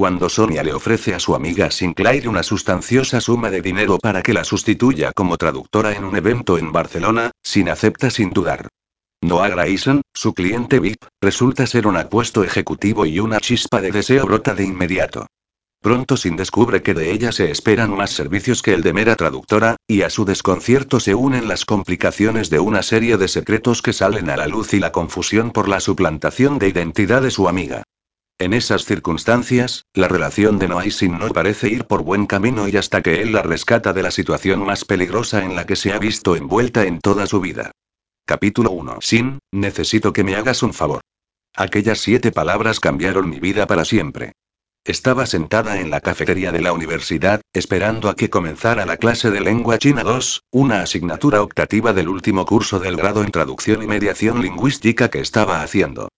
cuando Sonia le ofrece a su amiga Sinclair una sustanciosa suma de dinero para que la sustituya como traductora en un evento en Barcelona, Sin acepta sin dudar. Noah Grayson, su cliente VIP, resulta ser un apuesto ejecutivo y una chispa de deseo brota de inmediato. Pronto Sin descubre que de ella se esperan más servicios que el de mera traductora, y a su desconcierto se unen las complicaciones de una serie de secretos que salen a la luz y la confusión por la suplantación de identidad de su amiga. En esas circunstancias, la relación de Noah y Sin no parece ir por buen camino y hasta que él la rescata de la situación más peligrosa en la que se ha visto envuelta en toda su vida. Capítulo 1. Sin, necesito que me hagas un favor. Aquellas siete palabras cambiaron mi vida para siempre. Estaba sentada en la cafetería de la universidad, esperando a que comenzara la clase de lengua china 2, una asignatura optativa del último curso del grado en traducción y mediación lingüística que estaba haciendo.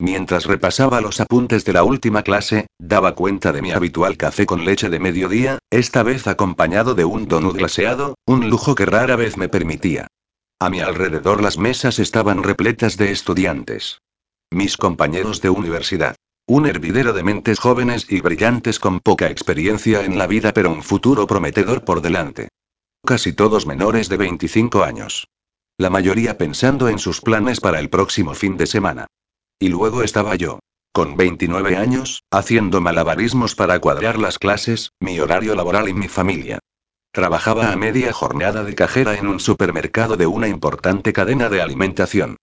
Mientras repasaba los apuntes de la última clase, daba cuenta de mi habitual café con leche de mediodía, esta vez acompañado de un donut glaseado, un lujo que rara vez me permitía. A mi alrededor las mesas estaban repletas de estudiantes. Mis compañeros de universidad. Un hervidero de mentes jóvenes y brillantes con poca experiencia en la vida pero un futuro prometedor por delante. Casi todos menores de 25 años. La mayoría pensando en sus planes para el próximo fin de semana. Y luego estaba yo. Con 29 años, haciendo malabarismos para cuadrar las clases, mi horario laboral y mi familia. Trabajaba a media jornada de cajera en un supermercado de una importante cadena de alimentación.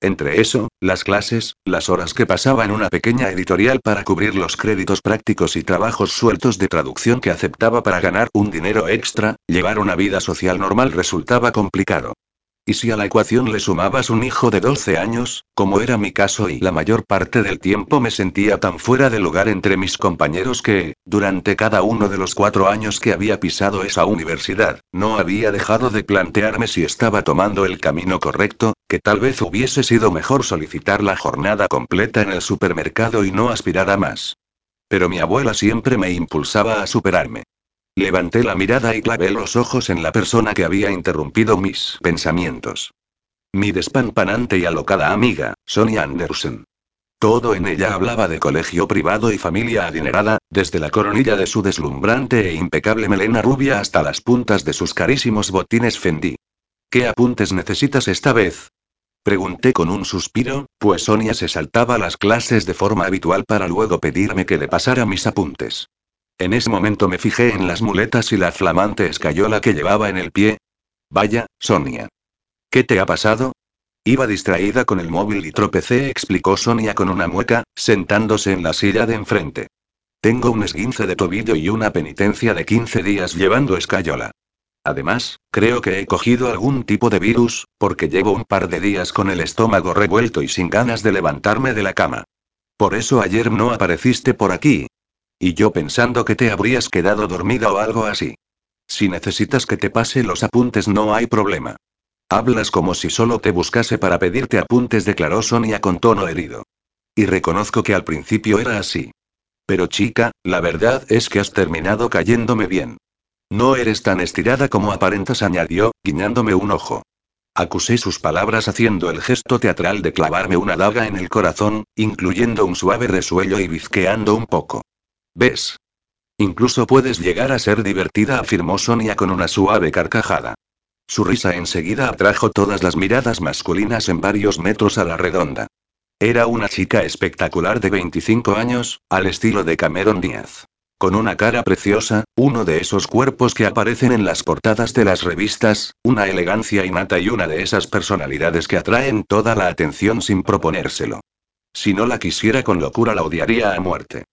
Entre eso, las clases, las horas que pasaba en una pequeña editorial para cubrir los créditos prácticos y trabajos sueltos de traducción que aceptaba para ganar un dinero extra, llevar una vida social normal resultaba complicado. Y si a la ecuación le sumabas un hijo de 12 años, como era mi caso y la mayor parte del tiempo me sentía tan fuera de lugar entre mis compañeros que, durante cada uno de los cuatro años que había pisado esa universidad, no había dejado de plantearme si estaba tomando el camino correcto, que tal vez hubiese sido mejor solicitar la jornada completa en el supermercado y no aspirar a más. Pero mi abuela siempre me impulsaba a superarme. Levanté la mirada y clavé los ojos en la persona que había interrumpido mis pensamientos. Mi despampanante y alocada amiga, Sonia Anderson. Todo en ella hablaba de colegio privado y familia adinerada, desde la coronilla de su deslumbrante e impecable melena rubia hasta las puntas de sus carísimos botines Fendi. ¿Qué apuntes necesitas esta vez? Pregunté con un suspiro, pues Sonia se saltaba las clases de forma habitual para luego pedirme que le pasara mis apuntes. En ese momento me fijé en las muletas y la flamante escayola que llevaba en el pie. Vaya, Sonia. ¿Qué te ha pasado? Iba distraída con el móvil y tropecé, explicó Sonia con una mueca, sentándose en la silla de enfrente. Tengo un esguince de tobillo y una penitencia de 15 días llevando escayola. Además, creo que he cogido algún tipo de virus, porque llevo un par de días con el estómago revuelto y sin ganas de levantarme de la cama. Por eso ayer no apareciste por aquí, y yo pensando que te habrías quedado dormida o algo así. Si necesitas que te pase los apuntes no hay problema. Hablas como si solo te buscase para pedirte apuntes, declaró Sonia con tono herido. Y reconozco que al principio era así. Pero chica, la verdad es que has terminado cayéndome bien. No eres tan estirada como aparentas, añadió, guiñándome un ojo. Acusé sus palabras haciendo el gesto teatral de clavarme una daga en el corazón, incluyendo un suave resuello y bizqueando un poco. ¿Ves? Incluso puedes llegar a ser divertida, afirmó Sonia con una suave carcajada. Su risa enseguida atrajo todas las miradas masculinas en varios metros a la redonda. Era una chica espectacular de 25 años, al estilo de Cameron Díaz. Con una cara preciosa, uno de esos cuerpos que aparecen en las portadas de las revistas, una elegancia innata y una de esas personalidades que atraen toda la atención sin proponérselo. Si no la quisiera con locura la odiaría a muerte.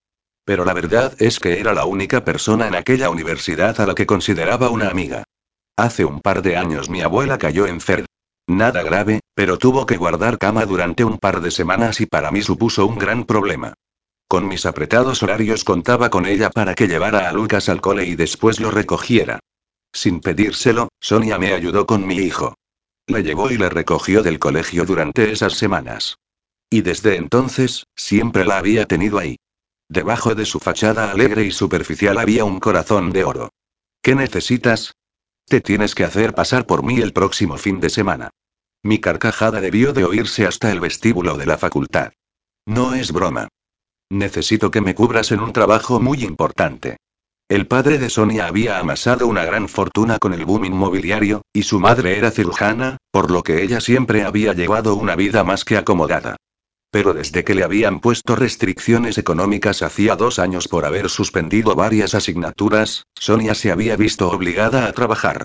Pero la verdad es que era la única persona en aquella universidad a la que consideraba una amiga. Hace un par de años mi abuela cayó enferma. Nada grave, pero tuvo que guardar cama durante un par de semanas y para mí supuso un gran problema. Con mis apretados horarios contaba con ella para que llevara a Lucas al cole y después lo recogiera. Sin pedírselo, Sonia me ayudó con mi hijo. Le llevó y le recogió del colegio durante esas semanas. Y desde entonces, siempre la había tenido ahí. Debajo de su fachada alegre y superficial había un corazón de oro. ¿Qué necesitas? Te tienes que hacer pasar por mí el próximo fin de semana. Mi carcajada debió de oírse hasta el vestíbulo de la facultad. No es broma. Necesito que me cubras en un trabajo muy importante. El padre de Sonia había amasado una gran fortuna con el boom inmobiliario, y su madre era cirujana, por lo que ella siempre había llevado una vida más que acomodada. Pero desde que le habían puesto restricciones económicas hacía dos años por haber suspendido varias asignaturas, Sonia se había visto obligada a trabajar.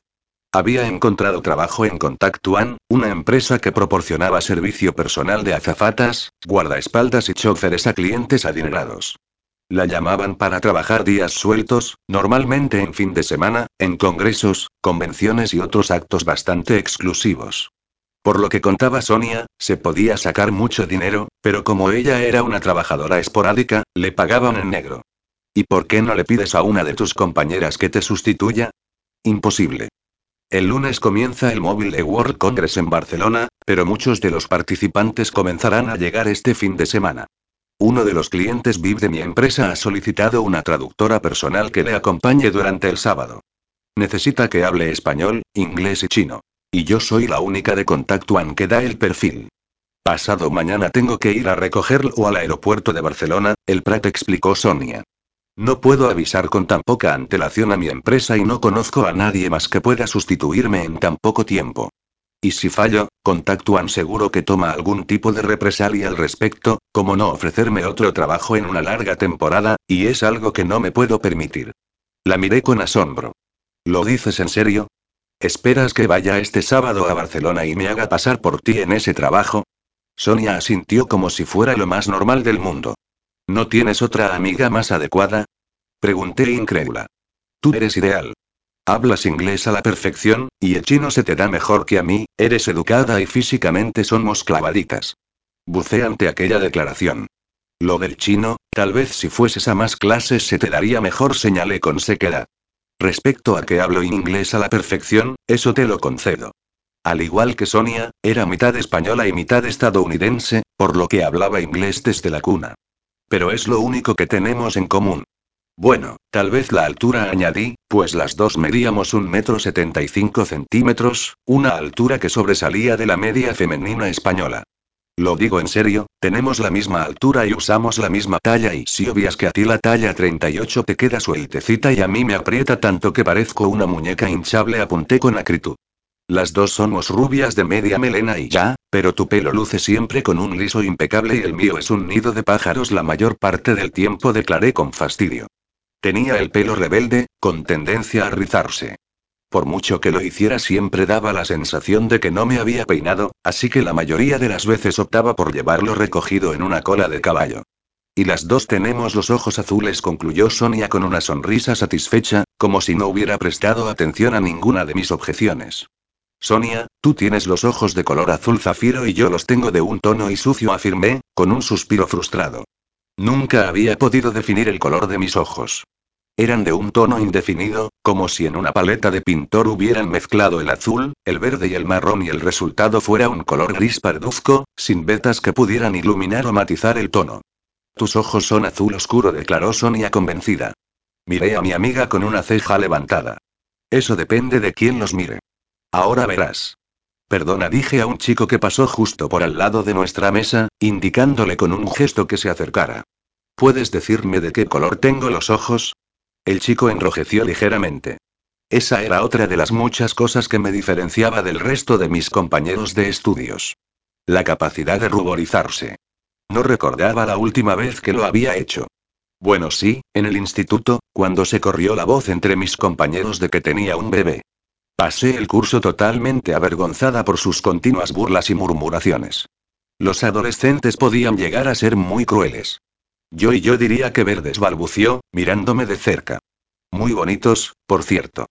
Había encontrado trabajo en Contact One, una empresa que proporcionaba servicio personal de azafatas, guardaespaldas y choferes a clientes adinerados. La llamaban para trabajar días sueltos, normalmente en fin de semana, en congresos, convenciones y otros actos bastante exclusivos. Por lo que contaba Sonia, se podía sacar mucho dinero, pero como ella era una trabajadora esporádica, le pagaban en negro. ¿Y por qué no le pides a una de tus compañeras que te sustituya? Imposible. El lunes comienza el Mobile World Congress en Barcelona, pero muchos de los participantes comenzarán a llegar este fin de semana. Uno de los clientes VIP de mi empresa ha solicitado una traductora personal que le acompañe durante el sábado. Necesita que hable español, inglés y chino. Y yo soy la única de contacto One que da el perfil. Pasado mañana tengo que ir a recogerlo al aeropuerto de Barcelona, el Prat explicó Sonia. No puedo avisar con tan poca antelación a mi empresa y no conozco a nadie más que pueda sustituirme en tan poco tiempo. Y si fallo, contactúan seguro que toma algún tipo de represalia al respecto, como no ofrecerme otro trabajo en una larga temporada, y es algo que no me puedo permitir. La miré con asombro. ¿Lo dices en serio? ¿Esperas que vaya este sábado a Barcelona y me haga pasar por ti en ese trabajo? Sonia asintió como si fuera lo más normal del mundo. ¿No tienes otra amiga más adecuada? Pregunté incrédula. Tú eres ideal. Hablas inglés a la perfección, y el chino se te da mejor que a mí, eres educada y físicamente somos clavaditas. Bucé ante aquella declaración. Lo del chino, tal vez si fueses a más clases se te daría mejor, señalé con sequedad. Respecto a que hablo inglés a la perfección, eso te lo concedo. Al igual que Sonia, era mitad española y mitad estadounidense, por lo que hablaba inglés desde la cuna. Pero es lo único que tenemos en común. Bueno, tal vez la altura añadí, pues las dos medíamos un metro setenta y cinco centímetros, una altura que sobresalía de la media femenina española. Lo digo en serio, tenemos la misma altura y usamos la misma talla y si obvias que a ti la talla 38 te queda sueltecita y a mí me aprieta tanto que parezco una muñeca hinchable apunté con acritud. Las dos somos rubias de media melena y ya, pero tu pelo luce siempre con un liso impecable y el mío es un nido de pájaros la mayor parte del tiempo declaré con fastidio. Tenía el pelo rebelde, con tendencia a rizarse. Por mucho que lo hiciera siempre daba la sensación de que no me había peinado, así que la mayoría de las veces optaba por llevarlo recogido en una cola de caballo. Y las dos tenemos los ojos azules, concluyó Sonia con una sonrisa satisfecha, como si no hubiera prestado atención a ninguna de mis objeciones. Sonia, tú tienes los ojos de color azul zafiro y yo los tengo de un tono y sucio, afirmé, con un suspiro frustrado. Nunca había podido definir el color de mis ojos. Eran de un tono indefinido, como si en una paleta de pintor hubieran mezclado el azul, el verde y el marrón y el resultado fuera un color gris parduzco, sin vetas que pudieran iluminar o matizar el tono. Tus ojos son azul oscuro, declaró Sonia convencida. Miré a mi amiga con una ceja levantada. Eso depende de quién los mire. Ahora verás. Perdona, dije a un chico que pasó justo por al lado de nuestra mesa, indicándole con un gesto que se acercara. ¿Puedes decirme de qué color tengo los ojos? El chico enrojeció ligeramente. Esa era otra de las muchas cosas que me diferenciaba del resto de mis compañeros de estudios. La capacidad de ruborizarse. No recordaba la última vez que lo había hecho. Bueno, sí, en el instituto, cuando se corrió la voz entre mis compañeros de que tenía un bebé. Pasé el curso totalmente avergonzada por sus continuas burlas y murmuraciones. Los adolescentes podían llegar a ser muy crueles. Yo y yo diría que Verdes balbució, mirándome de cerca. Muy bonitos, por cierto.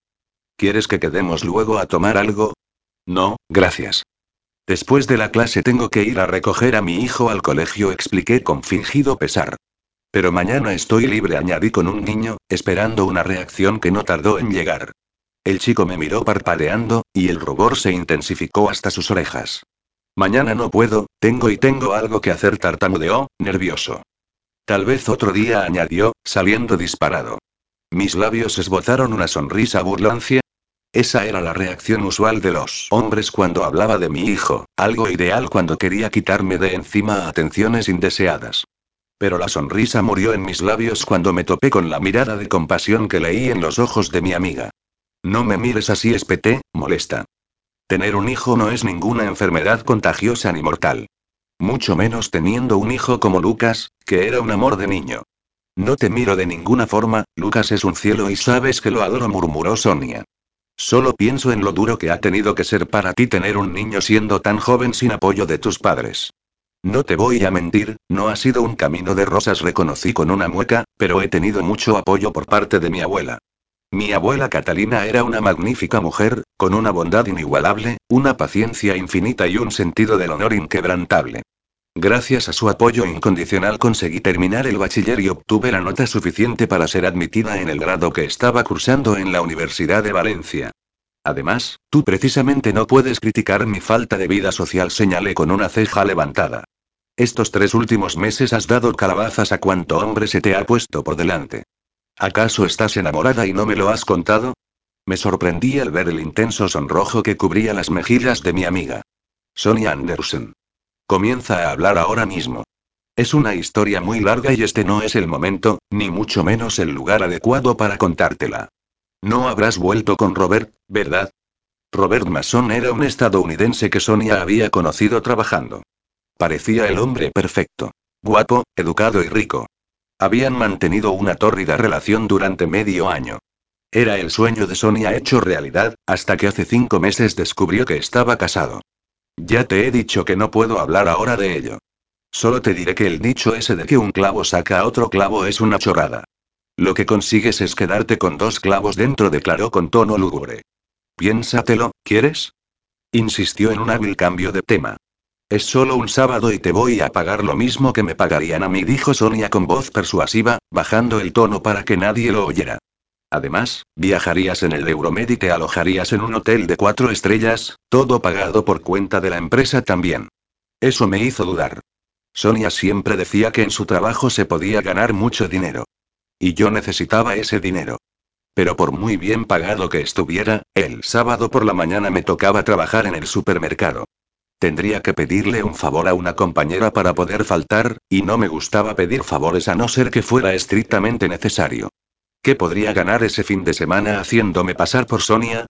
¿Quieres que quedemos luego a tomar algo? No, gracias. Después de la clase tengo que ir a recoger a mi hijo al colegio, expliqué con fingido pesar. Pero mañana estoy libre, añadí con un niño, esperando una reacción que no tardó en llegar. El chico me miró parpadeando, y el rubor se intensificó hasta sus orejas. Mañana no puedo, tengo y tengo algo que hacer, tartamudeó, nervioso. Tal vez otro día añadió, saliendo disparado. Mis labios esbozaron una sonrisa burlancia. Esa era la reacción usual de los hombres cuando hablaba de mi hijo, algo ideal cuando quería quitarme de encima atenciones indeseadas. Pero la sonrisa murió en mis labios cuando me topé con la mirada de compasión que leí en los ojos de mi amiga. No me mires así, espeté, molesta. Tener un hijo no es ninguna enfermedad contagiosa ni mortal. Mucho menos teniendo un hijo como Lucas, que era un amor de niño. No te miro de ninguna forma, Lucas es un cielo y sabes que lo adoro, murmuró Sonia. Solo pienso en lo duro que ha tenido que ser para ti tener un niño siendo tan joven sin apoyo de tus padres. No te voy a mentir, no ha sido un camino de rosas, reconocí con una mueca, pero he tenido mucho apoyo por parte de mi abuela. Mi abuela Catalina era una magnífica mujer, con una bondad inigualable, una paciencia infinita y un sentido del honor inquebrantable. Gracias a su apoyo incondicional conseguí terminar el bachiller y obtuve la nota suficiente para ser admitida en el grado que estaba cursando en la Universidad de Valencia. Además, tú precisamente no puedes criticar mi falta de vida social, señalé con una ceja levantada. Estos tres últimos meses has dado calabazas a cuanto hombre se te ha puesto por delante. ¿Acaso estás enamorada y no me lo has contado? Me sorprendí al ver el intenso sonrojo que cubría las mejillas de mi amiga. Sonia Anderson. Comienza a hablar ahora mismo. Es una historia muy larga y este no es el momento, ni mucho menos el lugar adecuado para contártela. No habrás vuelto con Robert, ¿verdad? Robert Mason era un estadounidense que Sonia había conocido trabajando. Parecía el hombre perfecto. Guapo, educado y rico. Habían mantenido una tórrida relación durante medio año. Era el sueño de Sonia hecho realidad, hasta que hace cinco meses descubrió que estaba casado. Ya te he dicho que no puedo hablar ahora de ello. Solo te diré que el dicho ese de que un clavo saca a otro clavo es una chorrada. Lo que consigues es quedarte con dos clavos dentro, declaró con tono lúgubre. Piénsatelo, ¿quieres? Insistió en un hábil cambio de tema. Es solo un sábado y te voy a pagar lo mismo que me pagarían a mí, dijo Sonia con voz persuasiva, bajando el tono para que nadie lo oyera. Además, viajarías en el Euromed y te alojarías en un hotel de cuatro estrellas, todo pagado por cuenta de la empresa también. Eso me hizo dudar. Sonia siempre decía que en su trabajo se podía ganar mucho dinero. Y yo necesitaba ese dinero. Pero por muy bien pagado que estuviera, el sábado por la mañana me tocaba trabajar en el supermercado. Tendría que pedirle un favor a una compañera para poder faltar, y no me gustaba pedir favores a no ser que fuera estrictamente necesario. ¿Qué podría ganar ese fin de semana haciéndome pasar por Sonia?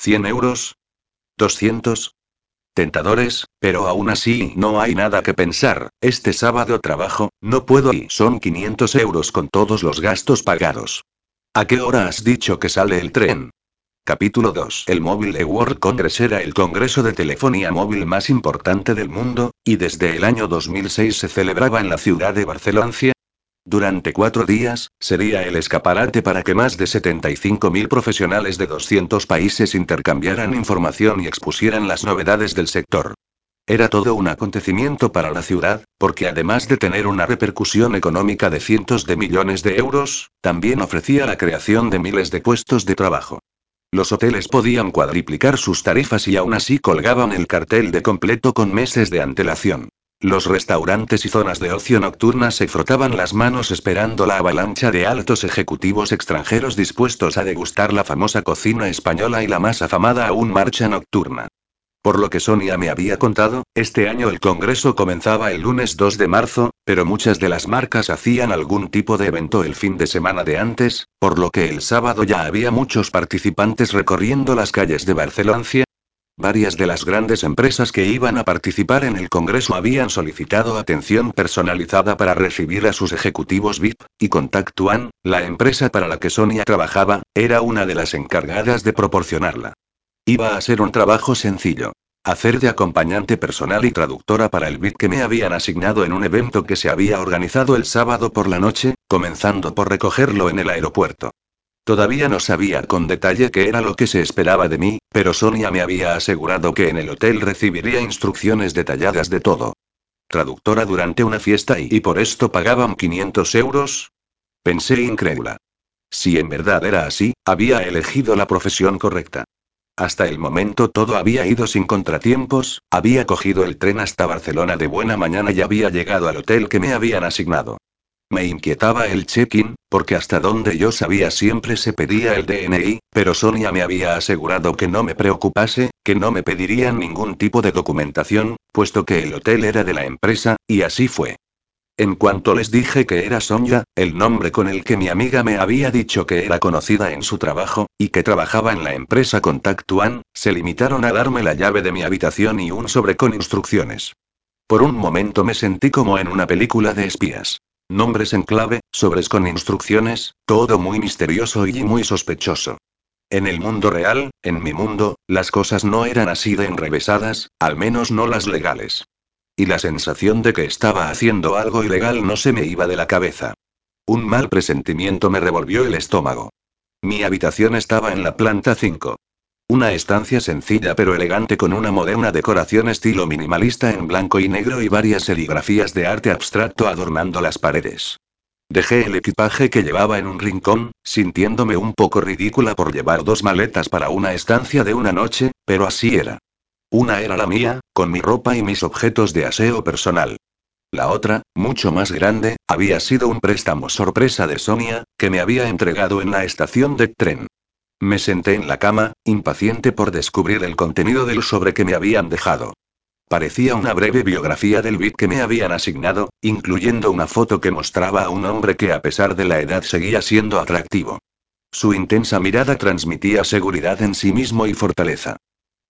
¿100 euros? ¿200? Tentadores, pero aún así no hay nada que pensar, este sábado trabajo, no puedo y son 500 euros con todos los gastos pagados. ¿A qué hora has dicho que sale el tren? Capítulo 2. El Mobile World Congress era el congreso de telefonía móvil más importante del mundo, y desde el año 2006 se celebraba en la ciudad de Barcelona. Durante cuatro días, sería el escaparate para que más de 75.000 profesionales de 200 países intercambiaran información y expusieran las novedades del sector. Era todo un acontecimiento para la ciudad, porque además de tener una repercusión económica de cientos de millones de euros, también ofrecía la creación de miles de puestos de trabajo. Los hoteles podían cuadriplicar sus tarifas y aún así colgaban el cartel de completo con meses de antelación. Los restaurantes y zonas de ocio nocturna se frotaban las manos esperando la avalancha de altos ejecutivos extranjeros dispuestos a degustar la famosa cocina española y la más afamada aún marcha nocturna. Por lo que Sonia me había contado, este año el Congreso comenzaba el lunes 2 de marzo, pero muchas de las marcas hacían algún tipo de evento el fin de semana de antes, por lo que el sábado ya había muchos participantes recorriendo las calles de Barcelona. Varias de las grandes empresas que iban a participar en el Congreso habían solicitado atención personalizada para recibir a sus ejecutivos VIP, y Contact One, la empresa para la que Sonia trabajaba, era una de las encargadas de proporcionarla. Iba a ser un trabajo sencillo. Hacer de acompañante personal y traductora para el bit que me habían asignado en un evento que se había organizado el sábado por la noche, comenzando por recogerlo en el aeropuerto. Todavía no sabía con detalle qué era lo que se esperaba de mí, pero Sonia me había asegurado que en el hotel recibiría instrucciones detalladas de todo. Traductora durante una fiesta y, y por esto pagaban 500 euros. Pensé incrédula. Si en verdad era así, había elegido la profesión correcta. Hasta el momento todo había ido sin contratiempos, había cogido el tren hasta Barcelona de buena mañana y había llegado al hotel que me habían asignado. Me inquietaba el check-in, porque hasta donde yo sabía siempre se pedía el DNI, pero Sonia me había asegurado que no me preocupase, que no me pedirían ningún tipo de documentación, puesto que el hotel era de la empresa, y así fue. En cuanto les dije que era Sonia, el nombre con el que mi amiga me había dicho que era conocida en su trabajo, y que trabajaba en la empresa Contact One, se limitaron a darme la llave de mi habitación y un sobre con instrucciones. Por un momento me sentí como en una película de espías. Nombres en clave, sobres con instrucciones, todo muy misterioso y muy sospechoso. En el mundo real, en mi mundo, las cosas no eran así de enrevesadas, al menos no las legales. Y la sensación de que estaba haciendo algo ilegal no se me iba de la cabeza. Un mal presentimiento me revolvió el estómago. Mi habitación estaba en la planta 5. Una estancia sencilla pero elegante con una moderna decoración estilo minimalista en blanco y negro y varias serigrafías de arte abstracto adornando las paredes. Dejé el equipaje que llevaba en un rincón, sintiéndome un poco ridícula por llevar dos maletas para una estancia de una noche, pero así era. Una era la mía, con mi ropa y mis objetos de aseo personal. La otra, mucho más grande, había sido un préstamo sorpresa de Sonia, que me había entregado en la estación de tren. Me senté en la cama, impaciente por descubrir el contenido del sobre que me habían dejado. Parecía una breve biografía del bit que me habían asignado, incluyendo una foto que mostraba a un hombre que a pesar de la edad seguía siendo atractivo. Su intensa mirada transmitía seguridad en sí mismo y fortaleza.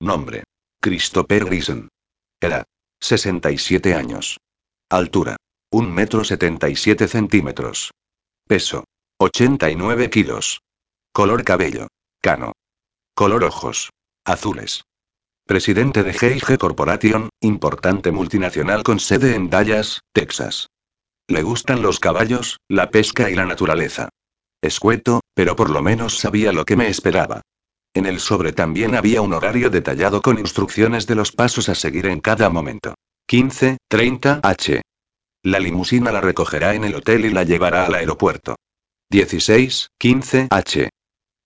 Nombre. Christopher Grison. Edad. 67 años. Altura. 1 metro 77 centímetros. Peso. 89 kilos. Color cabello. Cano. Color ojos. Azules. Presidente de G&G Corporation, importante multinacional con sede en Dallas, Texas. Le gustan los caballos, la pesca y la naturaleza. Escueto, pero por lo menos sabía lo que me esperaba. En el sobre también había un horario detallado con instrucciones de los pasos a seguir en cada momento. 15, 30 H. La limusina la recogerá en el hotel y la llevará al aeropuerto. 16, 15 H.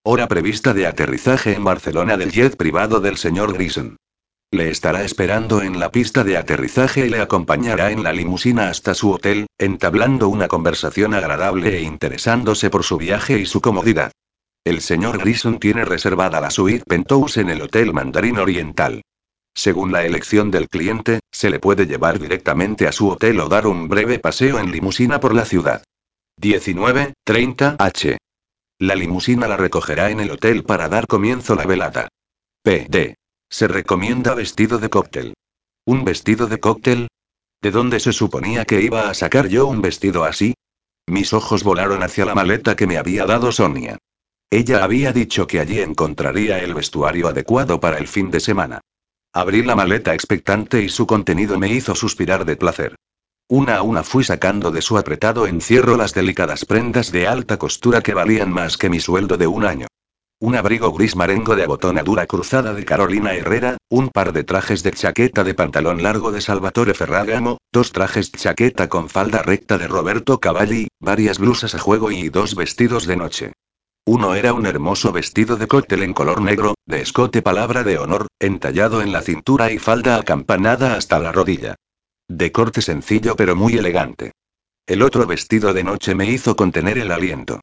Hora prevista de aterrizaje en Barcelona del jet privado del señor Grison. Le estará esperando en la pista de aterrizaje y le acompañará en la limusina hasta su hotel, entablando una conversación agradable e interesándose por su viaje y su comodidad. El señor Grison tiene reservada la suite Penthouse en el Hotel Mandarín Oriental. Según la elección del cliente, se le puede llevar directamente a su hotel o dar un breve paseo en limusina por la ciudad. 19, 30 H. La limusina la recogerá en el hotel para dar comienzo la velada. PD. Se recomienda vestido de cóctel. ¿Un vestido de cóctel? ¿De dónde se suponía que iba a sacar yo un vestido así? Mis ojos volaron hacia la maleta que me había dado Sonia. Ella había dicho que allí encontraría el vestuario adecuado para el fin de semana. Abrí la maleta expectante y su contenido me hizo suspirar de placer. Una a una fui sacando de su apretado encierro las delicadas prendas de alta costura que valían más que mi sueldo de un año. Un abrigo gris marengo de abotonadura cruzada de Carolina Herrera, un par de trajes de chaqueta de pantalón largo de Salvatore Ferragamo, dos trajes chaqueta con falda recta de Roberto Cavalli, varias blusas a juego y dos vestidos de noche. Uno era un hermoso vestido de cóctel en color negro, de escote palabra de honor, entallado en la cintura y falda acampanada hasta la rodilla. De corte sencillo pero muy elegante. El otro vestido de noche me hizo contener el aliento.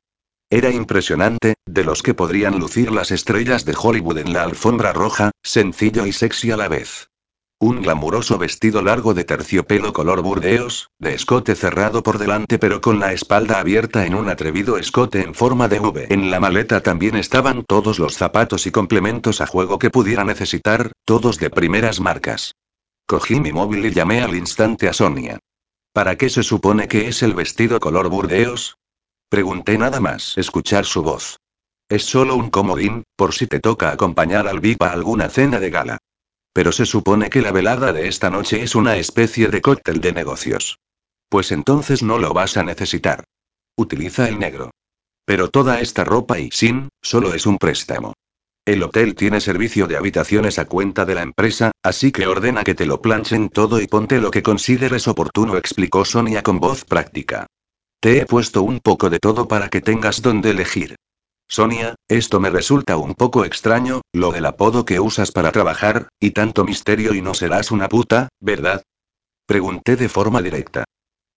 Era impresionante, de los que podrían lucir las estrellas de Hollywood en la alfombra roja, sencillo y sexy a la vez. Un glamuroso vestido largo de terciopelo color burdeos, de escote cerrado por delante pero con la espalda abierta en un atrevido escote en forma de V. En la maleta también estaban todos los zapatos y complementos a juego que pudiera necesitar, todos de primeras marcas. Cogí mi móvil y llamé al instante a Sonia. ¿Para qué se supone que es el vestido color burdeos? Pregunté nada más escuchar su voz. Es solo un comodín, por si te toca acompañar al VIP a alguna cena de gala. Pero se supone que la velada de esta noche es una especie de cóctel de negocios. Pues entonces no lo vas a necesitar. Utiliza el negro. Pero toda esta ropa y sin, solo es un préstamo. El hotel tiene servicio de habitaciones a cuenta de la empresa, así que ordena que te lo planchen todo y ponte lo que consideres oportuno, explicó Sonia con voz práctica. Te he puesto un poco de todo para que tengas donde elegir. Sonia, esto me resulta un poco extraño, lo del apodo que usas para trabajar, y tanto misterio y no serás una puta, ¿verdad? Pregunté de forma directa.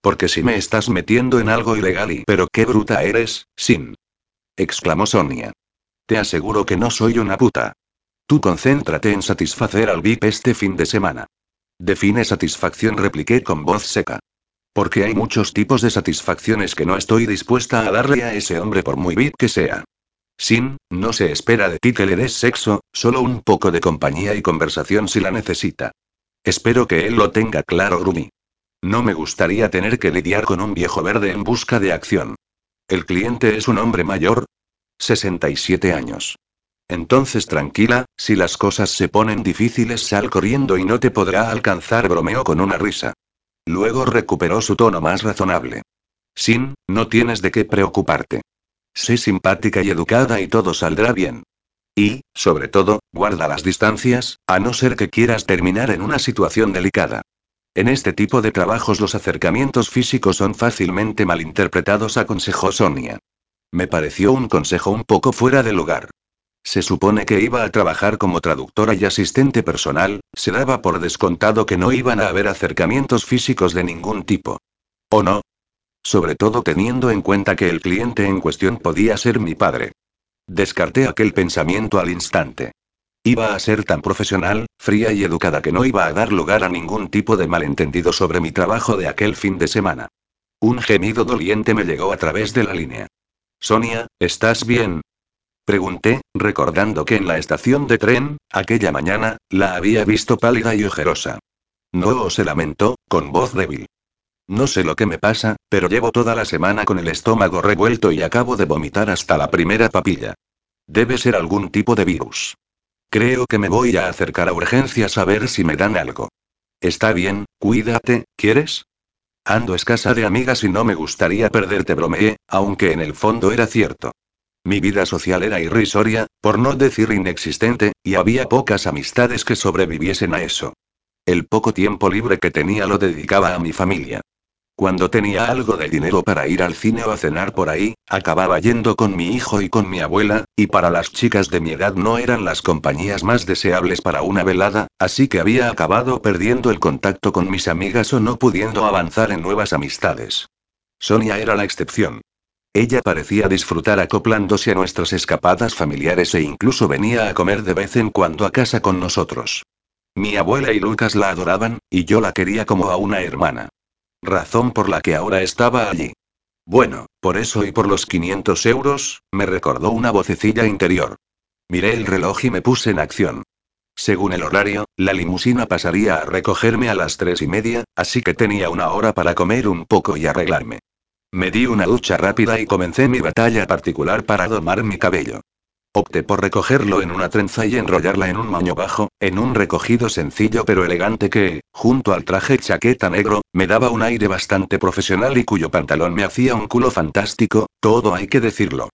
Porque si me estás metiendo en algo ilegal y... Pero qué bruta eres, Sin. exclamó Sonia. Te aseguro que no soy una puta. Tú concéntrate en satisfacer al VIP este fin de semana. Define satisfacción, repliqué con voz seca. Porque hay muchos tipos de satisfacciones que no estoy dispuesta a darle a ese hombre por muy bit que sea. Sin, no se espera de ti que le des sexo, solo un poco de compañía y conversación si la necesita. Espero que él lo tenga claro, Grumi. No me gustaría tener que lidiar con un viejo verde en busca de acción. El cliente es un hombre mayor. 67 años. Entonces tranquila, si las cosas se ponen difíciles sal corriendo y no te podrá alcanzar, bromeó con una risa. Luego recuperó su tono más razonable. Sin, no tienes de qué preocuparte. Sé simpática y educada y todo saldrá bien. Y, sobre todo, guarda las distancias, a no ser que quieras terminar en una situación delicada. En este tipo de trabajos los acercamientos físicos son fácilmente malinterpretados, aconsejó Sonia. Me pareció un consejo un poco fuera de lugar. Se supone que iba a trabajar como traductora y asistente personal, se daba por descontado que no iban a haber acercamientos físicos de ningún tipo. ¿O no? Sobre todo teniendo en cuenta que el cliente en cuestión podía ser mi padre. Descarté aquel pensamiento al instante. Iba a ser tan profesional, fría y educada que no iba a dar lugar a ningún tipo de malentendido sobre mi trabajo de aquel fin de semana. Un gemido doliente me llegó a través de la línea. Sonia, ¿estás bien? Pregunté, recordando que en la estación de tren, aquella mañana, la había visto pálida y ojerosa. No, se lamentó, con voz débil. No sé lo que me pasa, pero llevo toda la semana con el estómago revuelto y acabo de vomitar hasta la primera papilla. Debe ser algún tipo de virus. Creo que me voy a acercar a urgencias a ver si me dan algo. Está bien, cuídate, ¿quieres? Ando escasa de amigas y no me gustaría perderte, bromeé, aunque en el fondo era cierto. Mi vida social era irrisoria, por no decir inexistente, y había pocas amistades que sobreviviesen a eso. El poco tiempo libre que tenía lo dedicaba a mi familia. Cuando tenía algo de dinero para ir al cine o a cenar por ahí, acababa yendo con mi hijo y con mi abuela, y para las chicas de mi edad no eran las compañías más deseables para una velada, así que había acabado perdiendo el contacto con mis amigas o no pudiendo avanzar en nuevas amistades. Sonia era la excepción. Ella parecía disfrutar acoplándose a nuestras escapadas familiares e incluso venía a comer de vez en cuando a casa con nosotros. Mi abuela y Lucas la adoraban, y yo la quería como a una hermana. Razón por la que ahora estaba allí. Bueno, por eso y por los 500 euros, me recordó una vocecilla interior. Miré el reloj y me puse en acción. Según el horario, la limusina pasaría a recogerme a las tres y media, así que tenía una hora para comer un poco y arreglarme. Me di una ducha rápida y comencé mi batalla particular para domar mi cabello. Opté por recogerlo en una trenza y enrollarla en un moño bajo, en un recogido sencillo pero elegante que, junto al traje chaqueta negro, me daba un aire bastante profesional y cuyo pantalón me hacía un culo fantástico, todo hay que decirlo.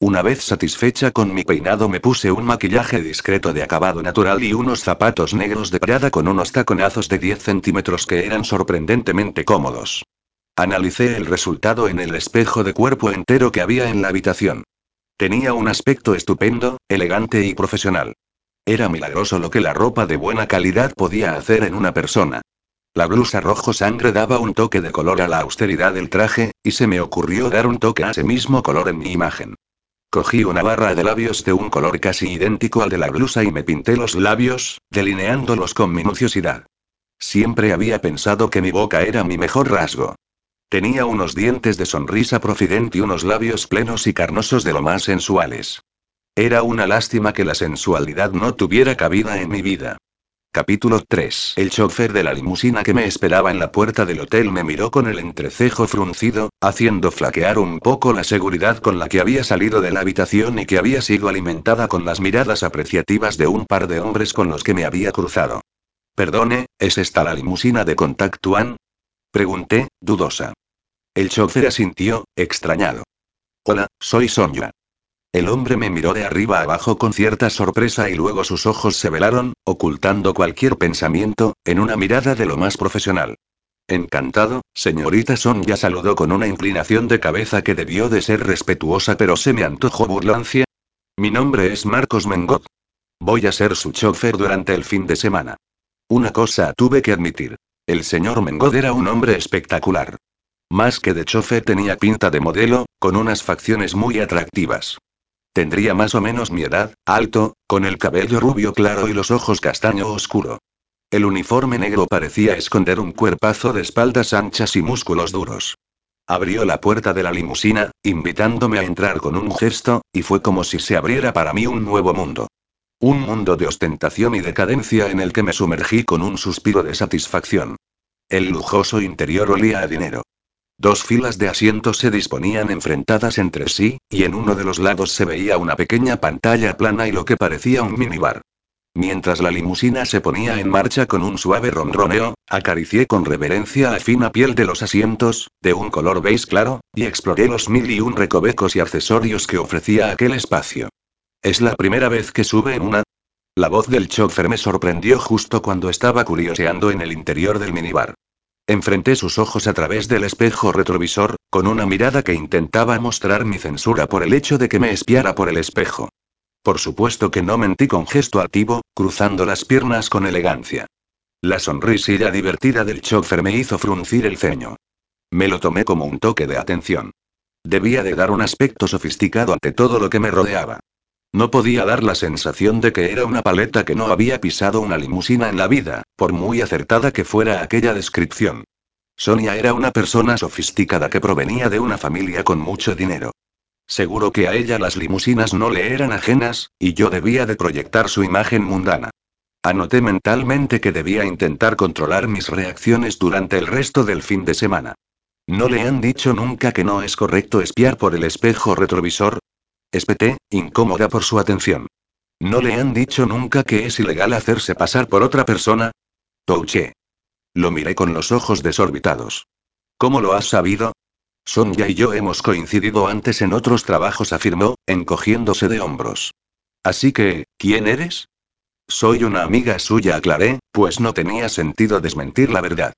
Una vez satisfecha con mi peinado me puse un maquillaje discreto de acabado natural y unos zapatos negros de Prada con unos taconazos de 10 centímetros que eran sorprendentemente cómodos. Analicé el resultado en el espejo de cuerpo entero que había en la habitación. Tenía un aspecto estupendo, elegante y profesional. Era milagroso lo que la ropa de buena calidad podía hacer en una persona. La blusa rojo sangre daba un toque de color a la austeridad del traje, y se me ocurrió dar un toque a ese mismo color en mi imagen. Cogí una barra de labios de un color casi idéntico al de la blusa y me pinté los labios, delineándolos con minuciosidad. Siempre había pensado que mi boca era mi mejor rasgo. Tenía unos dientes de sonrisa profidente y unos labios plenos y carnosos de lo más sensuales. Era una lástima que la sensualidad no tuviera cabida en mi vida. Capítulo 3. El chofer de la limusina que me esperaba en la puerta del hotel me miró con el entrecejo fruncido, haciendo flaquear un poco la seguridad con la que había salido de la habitación y que había sido alimentada con las miradas apreciativas de un par de hombres con los que me había cruzado. Perdone, ¿es esta la limusina de Contact One? Pregunté, dudosa. El chofer asintió, extrañado. Hola, soy Sonia. El hombre me miró de arriba abajo con cierta sorpresa y luego sus ojos se velaron, ocultando cualquier pensamiento, en una mirada de lo más profesional. Encantado, señorita Sonia saludó con una inclinación de cabeza que debió de ser respetuosa pero se me antojó burlancia. Mi nombre es Marcos Mengot. Voy a ser su chofer durante el fin de semana. Una cosa tuve que admitir. El señor Mengot era un hombre espectacular. Más que de chofer tenía pinta de modelo, con unas facciones muy atractivas. Tendría más o menos mi edad, alto, con el cabello rubio claro y los ojos castaño oscuro. El uniforme negro parecía esconder un cuerpazo de espaldas anchas y músculos duros. Abrió la puerta de la limusina, invitándome a entrar con un gesto, y fue como si se abriera para mí un nuevo mundo. Un mundo de ostentación y decadencia en el que me sumergí con un suspiro de satisfacción. El lujoso interior olía a dinero. Dos filas de asientos se disponían enfrentadas entre sí, y en uno de los lados se veía una pequeña pantalla plana y lo que parecía un minibar. Mientras la limusina se ponía en marcha con un suave ronroneo, acaricié con reverencia la fina piel de los asientos, de un color beige claro, y exploré los mil y un recovecos y accesorios que ofrecía aquel espacio. ¿Es la primera vez que sube en una? La voz del chofer me sorprendió justo cuando estaba curioseando en el interior del minibar. Enfrenté sus ojos a través del espejo retrovisor, con una mirada que intentaba mostrar mi censura por el hecho de que me espiara por el espejo. Por supuesto que no mentí con gesto activo, cruzando las piernas con elegancia. La sonrisilla divertida del chofer me hizo fruncir el ceño. Me lo tomé como un toque de atención. Debía de dar un aspecto sofisticado ante todo lo que me rodeaba. No podía dar la sensación de que era una paleta que no había pisado una limusina en la vida, por muy acertada que fuera aquella descripción. Sonia era una persona sofisticada que provenía de una familia con mucho dinero. Seguro que a ella las limusinas no le eran ajenas, y yo debía de proyectar su imagen mundana. Anoté mentalmente que debía intentar controlar mis reacciones durante el resto del fin de semana. ¿No le han dicho nunca que no es correcto espiar por el espejo retrovisor? Espeté, incómoda por su atención. ¿No le han dicho nunca que es ilegal hacerse pasar por otra persona? Touché. Lo miré con los ojos desorbitados. ¿Cómo lo has sabido? Sonia y yo hemos coincidido antes en otros trabajos, afirmó, encogiéndose de hombros. Así que, ¿quién eres? Soy una amiga suya, aclaré, pues no tenía sentido desmentir la verdad.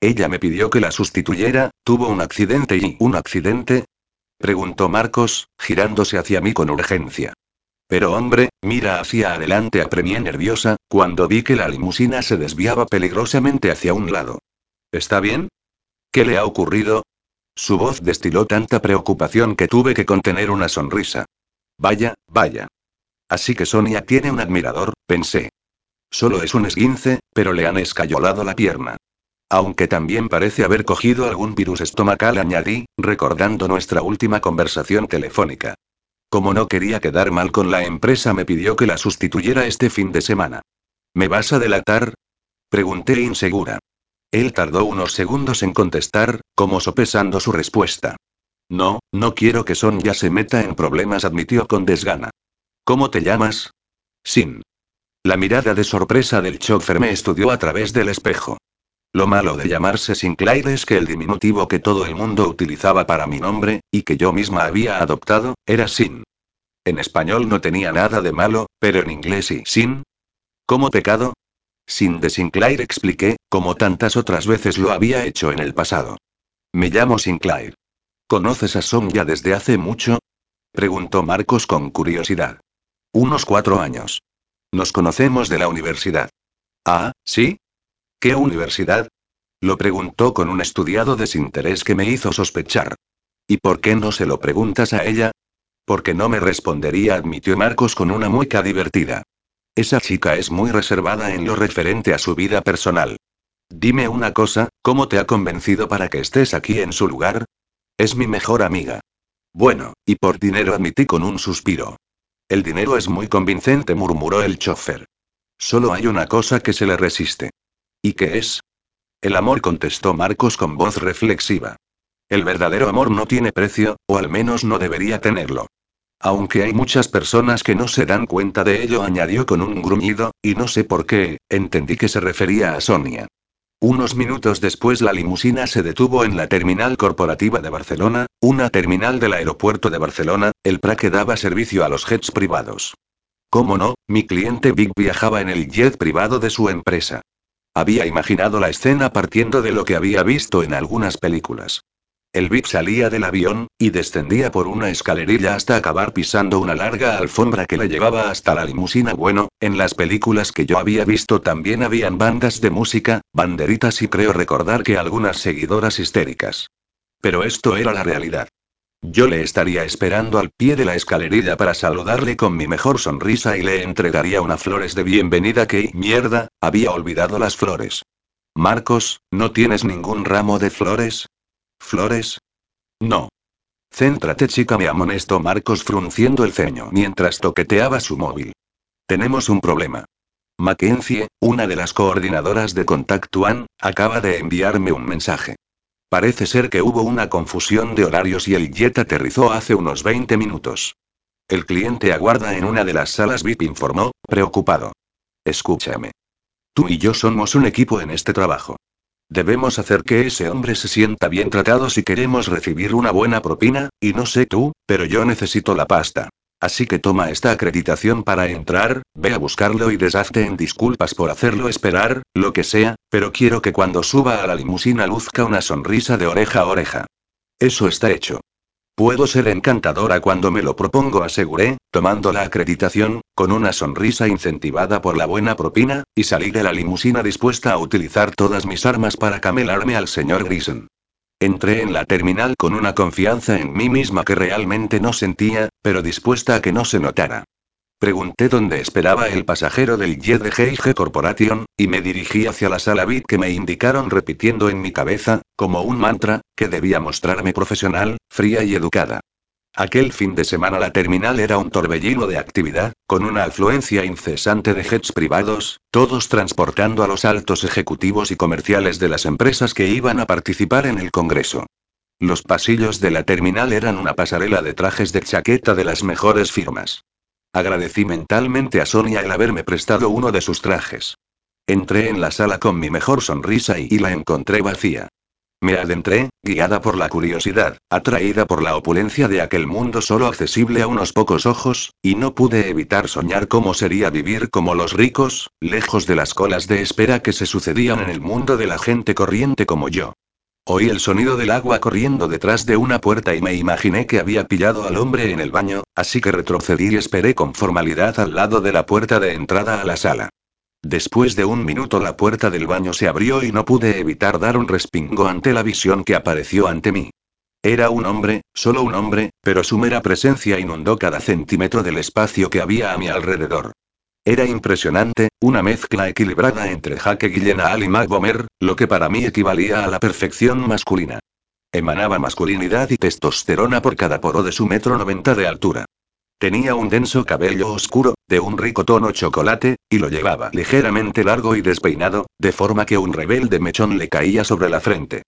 Ella me pidió que la sustituyera, tuvo un accidente y... ¿Un accidente? Preguntó Marcos, girándose hacia mí con urgencia. Pero hombre, mira hacia adelante, apremié nerviosa, cuando vi que la limusina se desviaba peligrosamente hacia un lado. ¿Está bien? ¿Qué le ha ocurrido? Su voz destiló tanta preocupación que tuve que contener una sonrisa. Vaya, vaya. Así que Sonia tiene un admirador, pensé. Solo es un esguince, pero le han escayolado la pierna. Aunque también parece haber cogido algún virus estomacal, añadí, recordando nuestra última conversación telefónica. Como no quería quedar mal con la empresa, me pidió que la sustituyera este fin de semana. ¿Me vas a delatar? Pregunté insegura. Él tardó unos segundos en contestar, como sopesando su respuesta. No, no quiero que Son ya se meta en problemas, admitió con desgana. ¿Cómo te llamas? Sin. La mirada de sorpresa del chofer me estudió a través del espejo. Lo malo de llamarse Sinclair es que el diminutivo que todo el mundo utilizaba para mi nombre, y que yo misma había adoptado, era Sin. En español no tenía nada de malo, pero en inglés sí. Sin. ¿Cómo pecado? Sin de Sinclair expliqué, como tantas otras veces lo había hecho en el pasado. Me llamo Sinclair. ¿Conoces a Sonia desde hace mucho? Preguntó Marcos con curiosidad. Unos cuatro años. Nos conocemos de la universidad. Ah, ¿sí? ¿Qué universidad? Lo preguntó con un estudiado desinterés que me hizo sospechar. ¿Y por qué no se lo preguntas a ella? Porque no me respondería, admitió Marcos con una mueca divertida. Esa chica es muy reservada en lo referente a su vida personal. Dime una cosa, ¿cómo te ha convencido para que estés aquí en su lugar? Es mi mejor amiga. Bueno, y por dinero admití con un suspiro. El dinero es muy convincente, murmuró el chofer. Solo hay una cosa que se le resiste. ¿Y qué es? El amor, contestó Marcos con voz reflexiva. El verdadero amor no tiene precio, o al menos no debería tenerlo. Aunque hay muchas personas que no se dan cuenta de ello, añadió con un gruñido, y no sé por qué, entendí que se refería a Sonia. Unos minutos después la limusina se detuvo en la terminal corporativa de Barcelona, una terminal del aeropuerto de Barcelona, el PRA que daba servicio a los jets privados. ¿Cómo no? Mi cliente Big viajaba en el jet privado de su empresa. Había imaginado la escena partiendo de lo que había visto en algunas películas. El VIP salía del avión, y descendía por una escalerilla hasta acabar pisando una larga alfombra que le llevaba hasta la limusina. Bueno, en las películas que yo había visto también habían bandas de música, banderitas y creo recordar que algunas seguidoras histéricas. Pero esto era la realidad. Yo le estaría esperando al pie de la escalerilla para saludarle con mi mejor sonrisa y le entregaría unas flores de bienvenida que, mierda, había olvidado las flores. Marcos, ¿no tienes ningún ramo de flores? ¿Flores? No. Céntrate chica, me amonestó Marcos frunciendo el ceño mientras toqueteaba su móvil. Tenemos un problema. Mackenzie, una de las coordinadoras de Contact One, acaba de enviarme un mensaje. Parece ser que hubo una confusión de horarios y el jet aterrizó hace unos 20 minutos. El cliente aguarda en una de las salas VIP, informó, preocupado. Escúchame. Tú y yo somos un equipo en este trabajo. Debemos hacer que ese hombre se sienta bien tratado si queremos recibir una buena propina, y no sé tú, pero yo necesito la pasta. Así que toma esta acreditación para entrar, ve a buscarlo y deshazte en disculpas por hacerlo esperar, lo que sea, pero quiero que cuando suba a la limusina luzca una sonrisa de oreja a oreja. Eso está hecho. Puedo ser encantadora cuando me lo propongo, aseguré, tomando la acreditación, con una sonrisa incentivada por la buena propina, y salí de la limusina dispuesta a utilizar todas mis armas para camelarme al señor Grison. Entré en la terminal con una confianza en mí misma que realmente no sentía, pero dispuesta a que no se notara. Pregunté dónde esperaba el pasajero del jet de G&G Corporation, y me dirigí hacia la sala VIP que me indicaron repitiendo en mi cabeza, como un mantra, que debía mostrarme profesional, fría y educada. Aquel fin de semana la terminal era un torbellino de actividad, con una afluencia incesante de jets privados, todos transportando a los altos ejecutivos y comerciales de las empresas que iban a participar en el Congreso. Los pasillos de la terminal eran una pasarela de trajes de chaqueta de las mejores firmas. Agradecí mentalmente a Sonia el haberme prestado uno de sus trajes. Entré en la sala con mi mejor sonrisa y la encontré vacía. Me adentré, guiada por la curiosidad, atraída por la opulencia de aquel mundo solo accesible a unos pocos ojos, y no pude evitar soñar cómo sería vivir como los ricos, lejos de las colas de espera que se sucedían en el mundo de la gente corriente como yo. Oí el sonido del agua corriendo detrás de una puerta y me imaginé que había pillado al hombre en el baño, así que retrocedí y esperé con formalidad al lado de la puerta de entrada a la sala. Después de un minuto la puerta del baño se abrió y no pude evitar dar un respingo ante la visión que apareció ante mí. Era un hombre, solo un hombre, pero su mera presencia inundó cada centímetro del espacio que había a mi alrededor. Era impresionante, una mezcla equilibrada entre Jaque Gyllenhaal y Mac Bomer, lo que para mí equivalía a la perfección masculina. Emanaba masculinidad y testosterona por cada poro de su metro noventa de altura. Tenía un denso cabello oscuro, de un rico tono chocolate, y lo llevaba ligeramente largo y despeinado, de forma que un rebelde mechón le caía sobre la frente.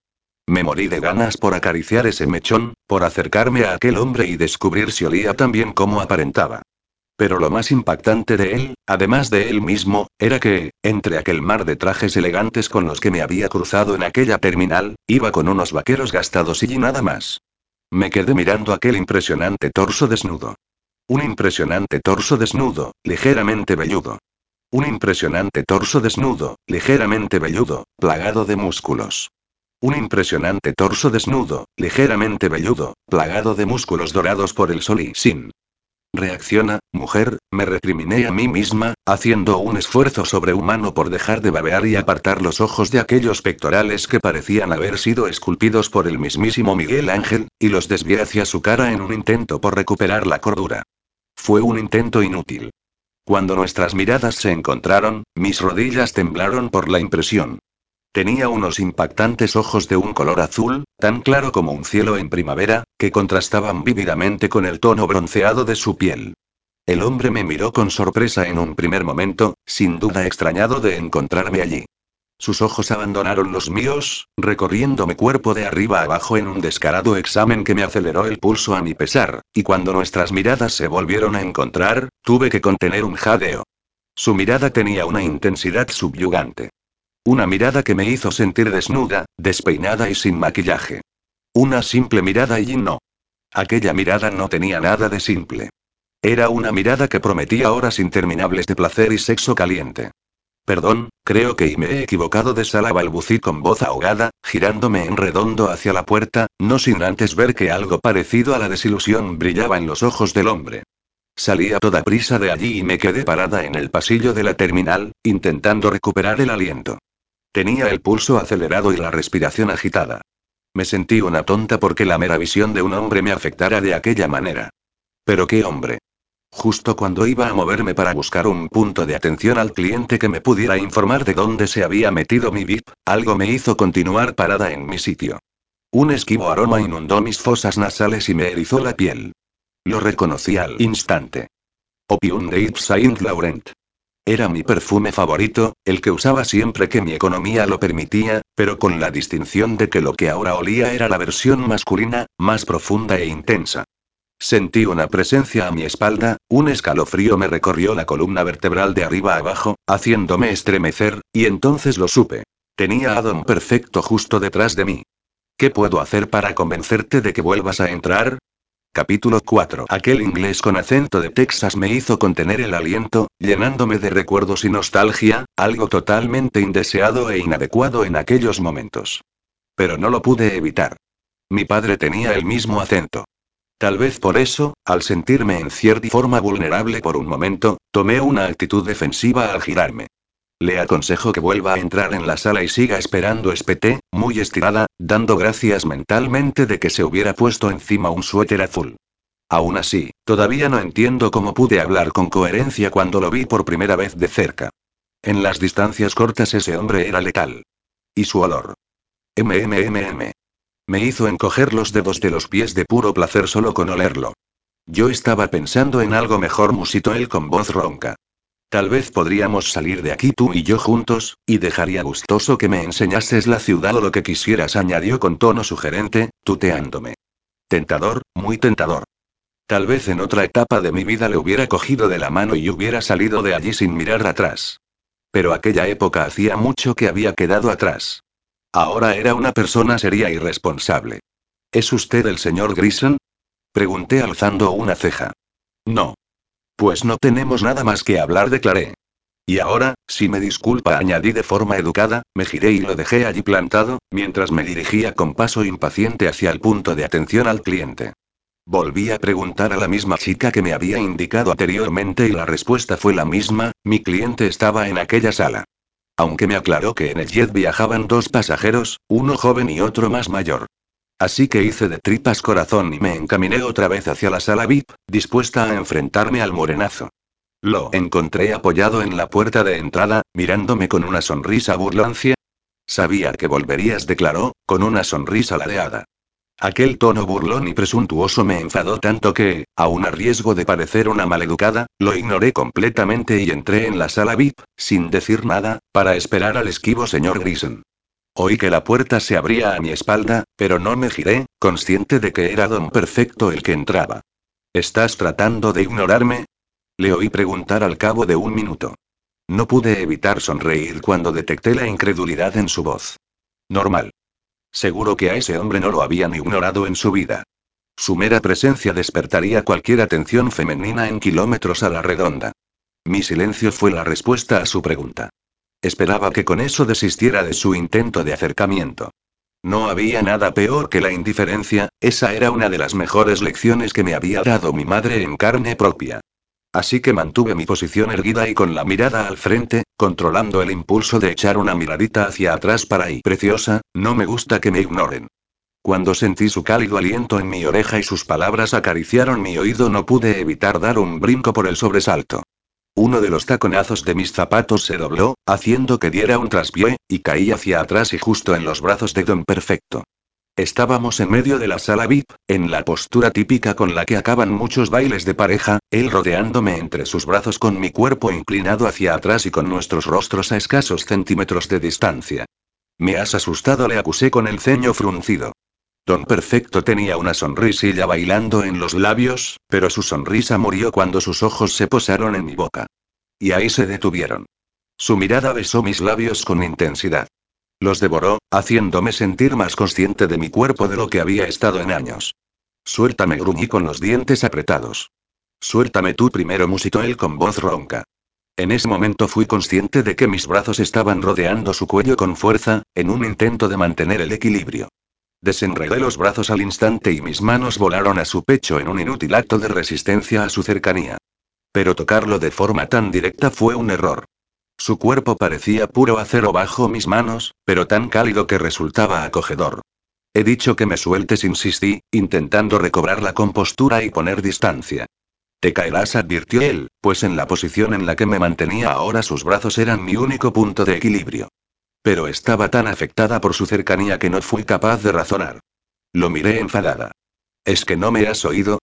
Me morí de ganas por acariciar ese mechón, por acercarme a aquel hombre y descubrir si olía tan bien como aparentaba. Pero lo más impactante de él, además de él mismo, era que, entre aquel mar de trajes elegantes con los que me había cruzado en aquella terminal, iba con unos vaqueros gastados y nada más. Me quedé mirando aquel impresionante torso desnudo. Un impresionante torso desnudo, ligeramente velludo. Un impresionante torso desnudo, ligeramente velludo, plagado de músculos. Un impresionante torso desnudo, ligeramente velludo, plagado de músculos dorados por el sol y sin. Reacciona, mujer, me recriminé a mí misma, haciendo un esfuerzo sobrehumano por dejar de babear y apartar los ojos de aquellos pectorales que parecían haber sido esculpidos por el mismísimo Miguel Ángel, y los desvié hacia su cara en un intento por recuperar la cordura. Fue un intento inútil. Cuando nuestras miradas se encontraron, mis rodillas temblaron por la impresión. Tenía unos impactantes ojos de un color azul, tan claro como un cielo en primavera, que contrastaban vívidamente con el tono bronceado de su piel. El hombre me miró con sorpresa en un primer momento, sin duda extrañado de encontrarme allí. Sus ojos abandonaron los míos, recorriendo mi cuerpo de arriba abajo en un descarado examen que me aceleró el pulso a mi pesar, y cuando nuestras miradas se volvieron a encontrar, tuve que contener un jadeo. Su mirada tenía una intensidad subyugante. Una mirada que me hizo sentir desnuda, despeinada y sin maquillaje. Una simple mirada y no. Aquella mirada no tenía nada de simple. Era una mirada que prometía horas interminables de placer y sexo caliente. Perdón, creo que me he equivocado de sala balbucí con voz ahogada, girándome en redondo hacia la puerta, no sin antes ver que algo parecido a la desilusión brillaba en los ojos del hombre. Salí a toda prisa de allí y me quedé parada en el pasillo de la terminal, intentando recuperar el aliento. Tenía el pulso acelerado y la respiración agitada. Me sentí una tonta porque la mera visión de un hombre me afectara de aquella manera. Pero qué hombre. Justo cuando iba a moverme para buscar un punto de atención al cliente que me pudiera informar de dónde se había metido mi VIP, algo me hizo continuar parada en mi sitio. Un esquivo aroma inundó mis fosas nasales y me erizó la piel. Lo reconocí al instante. Opium de Yves Saint Laurent. Era mi perfume favorito, el que usaba siempre que mi economía lo permitía, pero con la distinción de que lo que ahora olía era la versión masculina, más profunda e intensa. Sentí una presencia a mi espalda, un escalofrío me recorrió la columna vertebral de arriba abajo, haciéndome estremecer, y entonces lo supe. Tenía a Don Perfecto justo detrás de mí. ¿Qué puedo hacer para convencerte de que vuelvas a entrar? Capítulo 4. Aquel inglés con acento de Texas me hizo contener el aliento, llenándome de recuerdos y nostalgia, algo totalmente indeseado e inadecuado en aquellos momentos. Pero no lo pude evitar. Mi padre tenía el mismo acento. Tal vez por eso, al sentirme en cierta forma vulnerable por un momento, tomé una actitud defensiva al girarme. Le aconsejo que vuelva a entrar en la sala y siga esperando, espeté, muy estirada, dando gracias mentalmente de que se hubiera puesto encima un suéter azul. Aún así, todavía no entiendo cómo pude hablar con coherencia cuando lo vi por primera vez de cerca. En las distancias cortas ese hombre era letal. Y su olor. MMMM. Me hizo encoger los dedos de los pies de puro placer solo con olerlo. Yo estaba pensando en algo mejor, musitó él con voz ronca. Tal vez podríamos salir de aquí tú y yo juntos, y dejaría gustoso que me enseñases la ciudad o lo que quisieras, añadió con tono sugerente, tuteándome. Tentador, muy tentador. Tal vez en otra etapa de mi vida le hubiera cogido de la mano y hubiera salido de allí sin mirar atrás. Pero aquella época hacía mucho que había quedado atrás. Ahora era una persona seria y responsable. ¿Es usted el señor Grison? Pregunté alzando una ceja. No. Pues no tenemos nada más que hablar, declaré. Y ahora, si me disculpa, añadí de forma educada, me giré y lo dejé allí plantado, mientras me dirigía con paso impaciente hacia el punto de atención al cliente. Volví a preguntar a la misma chica que me había indicado anteriormente y la respuesta fue la misma, mi cliente estaba en aquella sala. Aunque me aclaró que en el jet viajaban dos pasajeros, uno joven y otro más mayor. Así que hice de tripas corazón y me encaminé otra vez hacia la sala VIP, dispuesta a enfrentarme al morenazo. Lo encontré apoyado en la puerta de entrada, mirándome con una sonrisa burlancia. Sabía que volverías, declaró, con una sonrisa ladeada. Aquel tono burlón y presuntuoso me enfadó tanto que, aun a riesgo de parecer una maleducada, lo ignoré completamente y entré en la sala VIP, sin decir nada, para esperar al esquivo señor Grison. Oí que la puerta se abría a mi espalda, pero no me giré, consciente de que era don Perfecto el que entraba. ¿Estás tratando de ignorarme? Le oí preguntar al cabo de un minuto. No pude evitar sonreír cuando detecté la incredulidad en su voz. Normal. Seguro que a ese hombre no lo habían ignorado en su vida. Su mera presencia despertaría cualquier atención femenina en kilómetros a la redonda. Mi silencio fue la respuesta a su pregunta. Esperaba que con eso desistiera de su intento de acercamiento. No había nada peor que la indiferencia, esa era una de las mejores lecciones que me había dado mi madre en carne propia. Así que mantuve mi posición erguida y con la mirada al frente, controlando el impulso de echar una miradita hacia atrás para ahí. Preciosa, no me gusta que me ignoren. Cuando sentí su cálido aliento en mi oreja y sus palabras acariciaron mi oído no pude evitar dar un brinco por el sobresalto. Uno de los taconazos de mis zapatos se dobló, haciendo que diera un traspié, y caí hacia atrás y justo en los brazos de Don Perfecto. Estábamos en medio de la sala VIP, en la postura típica con la que acaban muchos bailes de pareja, él rodeándome entre sus brazos con mi cuerpo inclinado hacia atrás y con nuestros rostros a escasos centímetros de distancia. Me has asustado, le acusé con el ceño fruncido. Don Perfecto tenía una sonrisilla bailando en los labios, pero su sonrisa murió cuando sus ojos se posaron en mi boca. Y ahí se detuvieron. Su mirada besó mis labios con intensidad. Los devoró, haciéndome sentir más consciente de mi cuerpo de lo que había estado en años. Suéltame, gruñí con los dientes apretados. Suéltame tú primero, musitó él con voz ronca. En ese momento fui consciente de que mis brazos estaban rodeando su cuello con fuerza, en un intento de mantener el equilibrio. Desenredé los brazos al instante y mis manos volaron a su pecho en un inútil acto de resistencia a su cercanía. Pero tocarlo de forma tan directa fue un error. Su cuerpo parecía puro acero bajo mis manos, pero tan cálido que resultaba acogedor. He dicho que me sueltes, insistí, intentando recobrar la compostura y poner distancia. Te caerás, advirtió él, pues en la posición en la que me mantenía ahora sus brazos eran mi único punto de equilibrio. Pero estaba tan afectada por su cercanía que no fui capaz de razonar. Lo miré enfadada. ¿Es que no me has oído?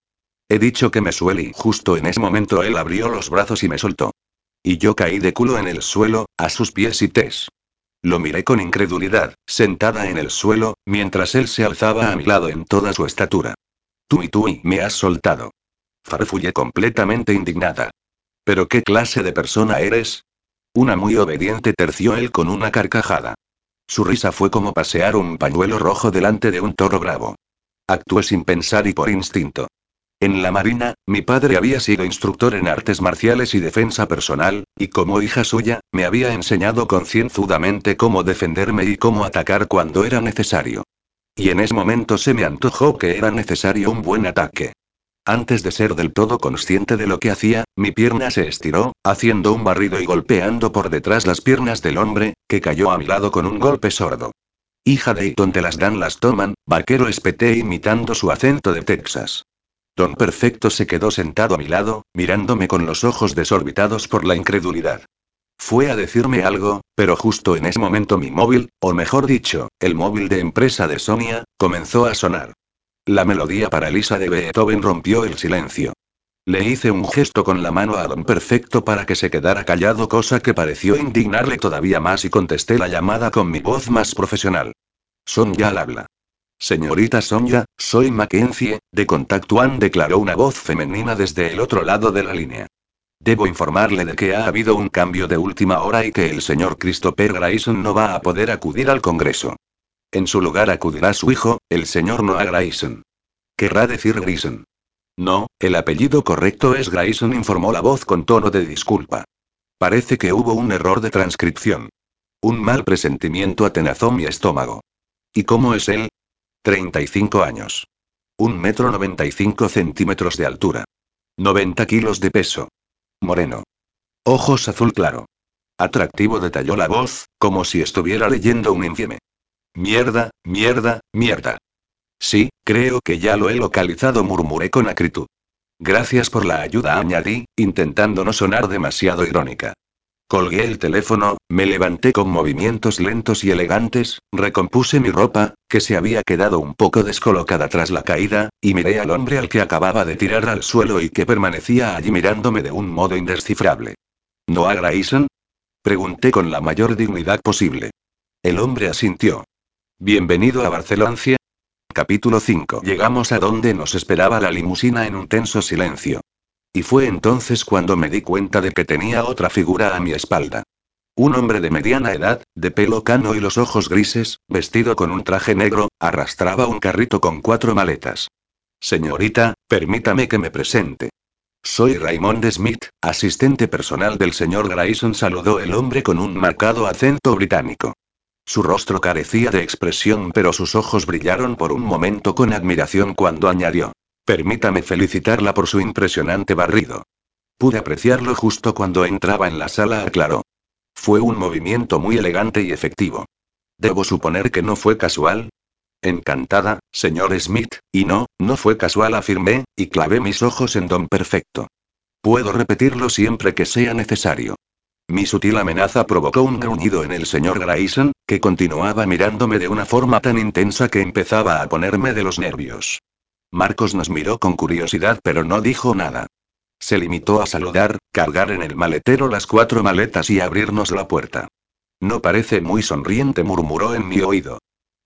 He dicho que me suele y justo en ese momento él abrió los brazos y me soltó. Y yo caí de culo en el suelo, a sus pies y tes. Lo miré con incredulidad, sentada en el suelo, mientras él se alzaba a mi lado en toda su estatura. Tú y tú me has soltado. Farfullé completamente indignada. ¿Pero qué clase de persona eres? Una muy obediente terció él con una carcajada. Su risa fue como pasear un pañuelo rojo delante de un toro bravo. Actué sin pensar y por instinto. En la Marina, mi padre había sido instructor en artes marciales y defensa personal, y como hija suya, me había enseñado concienzudamente cómo defenderme y cómo atacar cuando era necesario. Y en ese momento se me antojó que era necesario un buen ataque. Antes de ser del todo consciente de lo que hacía, mi pierna se estiró, haciendo un barrido y golpeando por detrás las piernas del hombre, que cayó a mi lado con un golpe sordo. Hija de donde las dan las toman, vaquero espeté imitando su acento de Texas. Don Perfecto se quedó sentado a mi lado, mirándome con los ojos desorbitados por la incredulidad. Fue a decirme algo, pero justo en ese momento mi móvil, o mejor dicho, el móvil de empresa de Sonia, comenzó a sonar. La melodía para Elisa de Beethoven rompió el silencio. Le hice un gesto con la mano a don Perfecto para que se quedara callado, cosa que pareció indignarle todavía más y contesté la llamada con mi voz más profesional. Sonia al habla. Señorita Sonia, soy Mackenzie, de Contact One, declaró una voz femenina desde el otro lado de la línea. Debo informarle de que ha habido un cambio de última hora y que el señor Christopher Grayson no va a poder acudir al Congreso. En su lugar acudirá su hijo, el señor Noah Grayson. Querrá decir Grayson. No, el apellido correcto es Grayson, informó la voz con tono de disculpa. Parece que hubo un error de transcripción. Un mal presentimiento atenazó mi estómago. ¿Y cómo es él? 35 años. Un metro 95 centímetros de altura. 90 kilos de peso. Moreno. Ojos azul claro. Atractivo detalló la voz, como si estuviera leyendo un infieme. Mierda, mierda, mierda. Sí, creo que ya lo he localizado, murmuré con acritud. Gracias por la ayuda, añadí, intentando no sonar demasiado irónica. Colgué el teléfono, me levanté con movimientos lentos y elegantes, recompuse mi ropa, que se había quedado un poco descolocada tras la caída, y miré al hombre al que acababa de tirar al suelo y que permanecía allí mirándome de un modo indescifrable. ¿No Grayson? Pregunté con la mayor dignidad posible. El hombre asintió. Bienvenido a Barcelona. Capítulo 5. Llegamos a donde nos esperaba la limusina en un tenso silencio. Y fue entonces cuando me di cuenta de que tenía otra figura a mi espalda. Un hombre de mediana edad, de pelo cano y los ojos grises, vestido con un traje negro, arrastraba un carrito con cuatro maletas. Señorita, permítame que me presente. Soy Raymond Smith, asistente personal del señor Grayson, saludó el hombre con un marcado acento británico. Su rostro carecía de expresión, pero sus ojos brillaron por un momento con admiración cuando añadió. Permítame felicitarla por su impresionante barrido. Pude apreciarlo justo cuando entraba en la sala, aclaró. Fue un movimiento muy elegante y efectivo. Debo suponer que no fue casual. Encantada, señor Smith, y no, no fue casual, afirmé, y clavé mis ojos en Don Perfecto. Puedo repetirlo siempre que sea necesario. Mi sutil amenaza provocó un gruñido en el señor Grayson, que continuaba mirándome de una forma tan intensa que empezaba a ponerme de los nervios. Marcos nos miró con curiosidad pero no dijo nada. Se limitó a saludar, cargar en el maletero las cuatro maletas y abrirnos la puerta. No parece muy sonriente, murmuró en mi oído.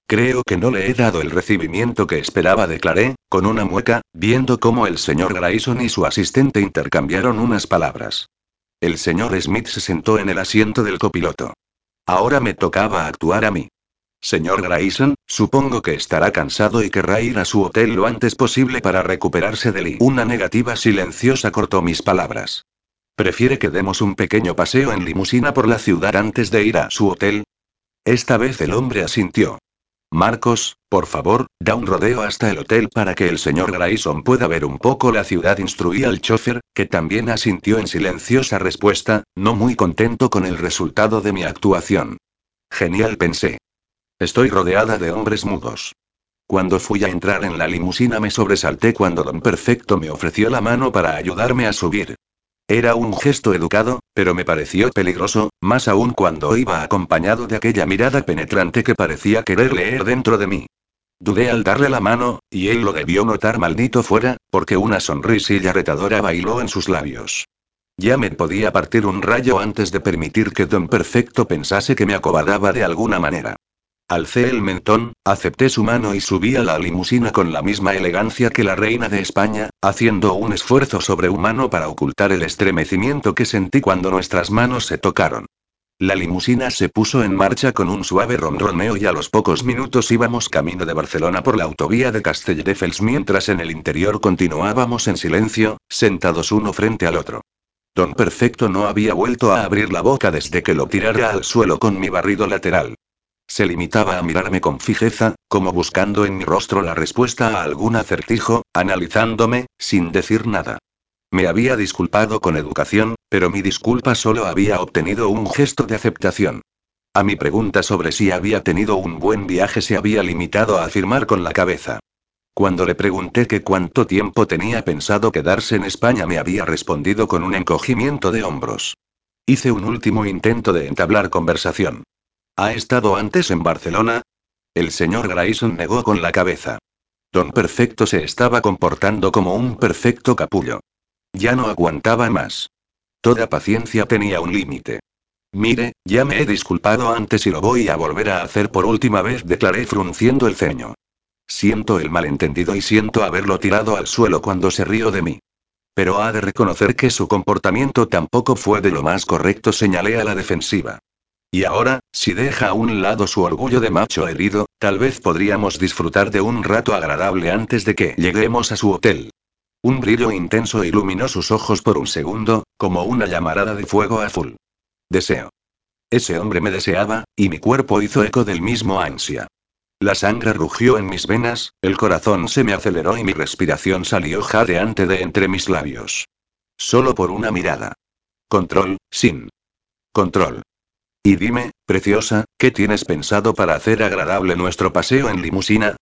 Creo que no le he dado el recibimiento que esperaba, declaré, con una mueca, viendo cómo el señor Grayson y su asistente intercambiaron unas palabras. El señor Smith se sentó en el asiento del copiloto. Ahora me tocaba actuar a mí. Señor Grayson, supongo que estará cansado y querrá ir a su hotel lo antes posible para recuperarse de Lee. Una negativa silenciosa cortó mis palabras. ¿Prefiere que demos un pequeño paseo en limusina por la ciudad antes de ir a su hotel? Esta vez el hombre asintió. Marcos, por favor, da un rodeo hasta el hotel para que el señor Grayson pueda ver un poco la ciudad, instruí al chofer, que también asintió en silenciosa respuesta, no muy contento con el resultado de mi actuación. Genial, pensé. Estoy rodeada de hombres mudos. Cuando fui a entrar en la limusina me sobresalté cuando Don Perfecto me ofreció la mano para ayudarme a subir. Era un gesto educado, pero me pareció peligroso, más aún cuando iba acompañado de aquella mirada penetrante que parecía querer leer dentro de mí. Dudé al darle la mano, y él lo debió notar maldito fuera, porque una sonrisilla retadora bailó en sus labios. Ya me podía partir un rayo antes de permitir que Don Perfecto pensase que me acobardaba de alguna manera. Alcé el mentón, acepté su mano y subí a la limusina con la misma elegancia que la reina de España, haciendo un esfuerzo sobrehumano para ocultar el estremecimiento que sentí cuando nuestras manos se tocaron. La limusina se puso en marcha con un suave ronroneo y a los pocos minutos íbamos camino de Barcelona por la autovía de Castelldefels mientras en el interior continuábamos en silencio, sentados uno frente al otro. Don Perfecto no había vuelto a abrir la boca desde que lo tirara al suelo con mi barrido lateral. Se limitaba a mirarme con fijeza, como buscando en mi rostro la respuesta a algún acertijo, analizándome, sin decir nada. Me había disculpado con educación, pero mi disculpa solo había obtenido un gesto de aceptación. A mi pregunta sobre si había tenido un buen viaje se había limitado a afirmar con la cabeza. Cuando le pregunté que cuánto tiempo tenía pensado quedarse en España me había respondido con un encogimiento de hombros. Hice un último intento de entablar conversación. ¿Ha estado antes en Barcelona? El señor Grayson negó con la cabeza. Don Perfecto se estaba comportando como un perfecto capullo. Ya no aguantaba más. Toda paciencia tenía un límite. Mire, ya me he disculpado antes y lo voy a volver a hacer por última vez, declaré frunciendo el ceño. Siento el malentendido y siento haberlo tirado al suelo cuando se rió de mí. Pero ha de reconocer que su comportamiento tampoco fue de lo más correcto, señalé a la defensiva. Y ahora, si deja a un lado su orgullo de macho herido, tal vez podríamos disfrutar de un rato agradable antes de que lleguemos a su hotel. Un brillo intenso iluminó sus ojos por un segundo, como una llamarada de fuego azul. Deseo. Ese hombre me deseaba, y mi cuerpo hizo eco del mismo ansia. La sangre rugió en mis venas, el corazón se me aceleró y mi respiración salió jadeante de entre mis labios. Solo por una mirada. Control, sin. Control. Y dime, preciosa, ¿qué tienes pensado para hacer agradable nuestro paseo en limusina?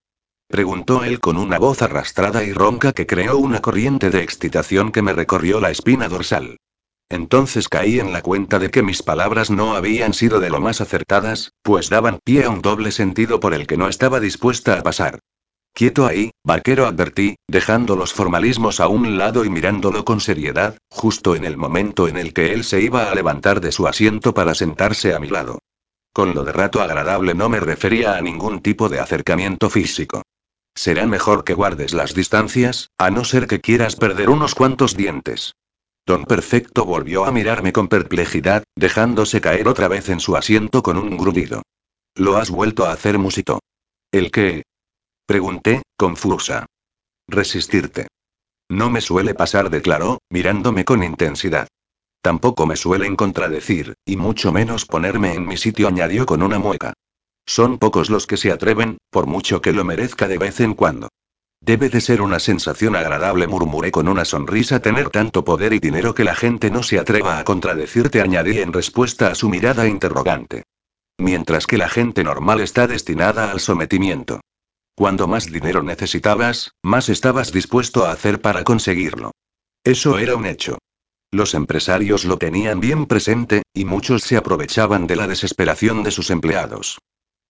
Preguntó él con una voz arrastrada y ronca que creó una corriente de excitación que me recorrió la espina dorsal. Entonces caí en la cuenta de que mis palabras no habían sido de lo más acertadas, pues daban pie a un doble sentido por el que no estaba dispuesta a pasar. Quieto ahí, vaquero advertí, dejando los formalismos a un lado y mirándolo con seriedad, justo en el momento en el que él se iba a levantar de su asiento para sentarse a mi lado. Con lo de rato agradable no me refería a ningún tipo de acercamiento físico. Será mejor que guardes las distancias, a no ser que quieras perder unos cuantos dientes. Don Perfecto volvió a mirarme con perplejidad, dejándose caer otra vez en su asiento con un grudido. Lo has vuelto a hacer, musito. ¿El qué? Pregunté, confusa. Resistirte. No me suele pasar, declaró, mirándome con intensidad. Tampoco me suelen contradecir, y mucho menos ponerme en mi sitio, añadió con una mueca. Son pocos los que se atreven, por mucho que lo merezca de vez en cuando. Debe de ser una sensación agradable, murmuré con una sonrisa, tener tanto poder y dinero que la gente no se atreva a contradecirte, añadí en respuesta a su mirada interrogante. Mientras que la gente normal está destinada al sometimiento. Cuando más dinero necesitabas, más estabas dispuesto a hacer para conseguirlo. Eso era un hecho. Los empresarios lo tenían bien presente, y muchos se aprovechaban de la desesperación de sus empleados.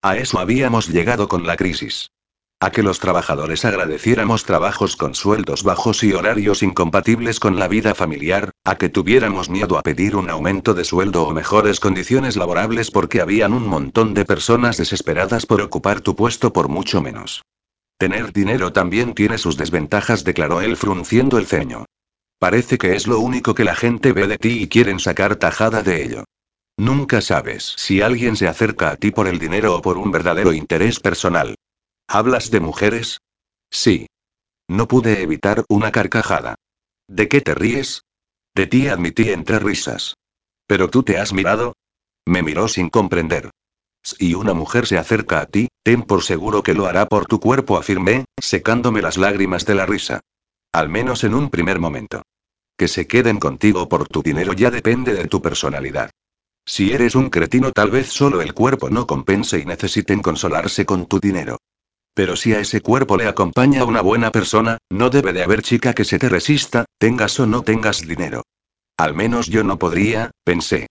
A eso habíamos llegado con la crisis. A que los trabajadores agradeciéramos trabajos con sueldos bajos y horarios incompatibles con la vida familiar, a que tuviéramos miedo a pedir un aumento de sueldo o mejores condiciones laborables porque habían un montón de personas desesperadas por ocupar tu puesto por mucho menos. Tener dinero también tiene sus desventajas, declaró él frunciendo el ceño. Parece que es lo único que la gente ve de ti y quieren sacar tajada de ello. Nunca sabes si alguien se acerca a ti por el dinero o por un verdadero interés personal. ¿Hablas de mujeres? Sí. No pude evitar una carcajada. ¿De qué te ríes? De ti admití entre risas. ¿Pero tú te has mirado? Me miró sin comprender. Si una mujer se acerca a ti, ten por seguro que lo hará por tu cuerpo, afirmé, secándome las lágrimas de la risa. Al menos en un primer momento. Que se queden contigo por tu dinero ya depende de tu personalidad. Si eres un cretino tal vez solo el cuerpo no compense y necesiten consolarse con tu dinero. Pero si a ese cuerpo le acompaña una buena persona, no debe de haber chica que se te resista, tengas o no tengas dinero. Al menos yo no podría, pensé.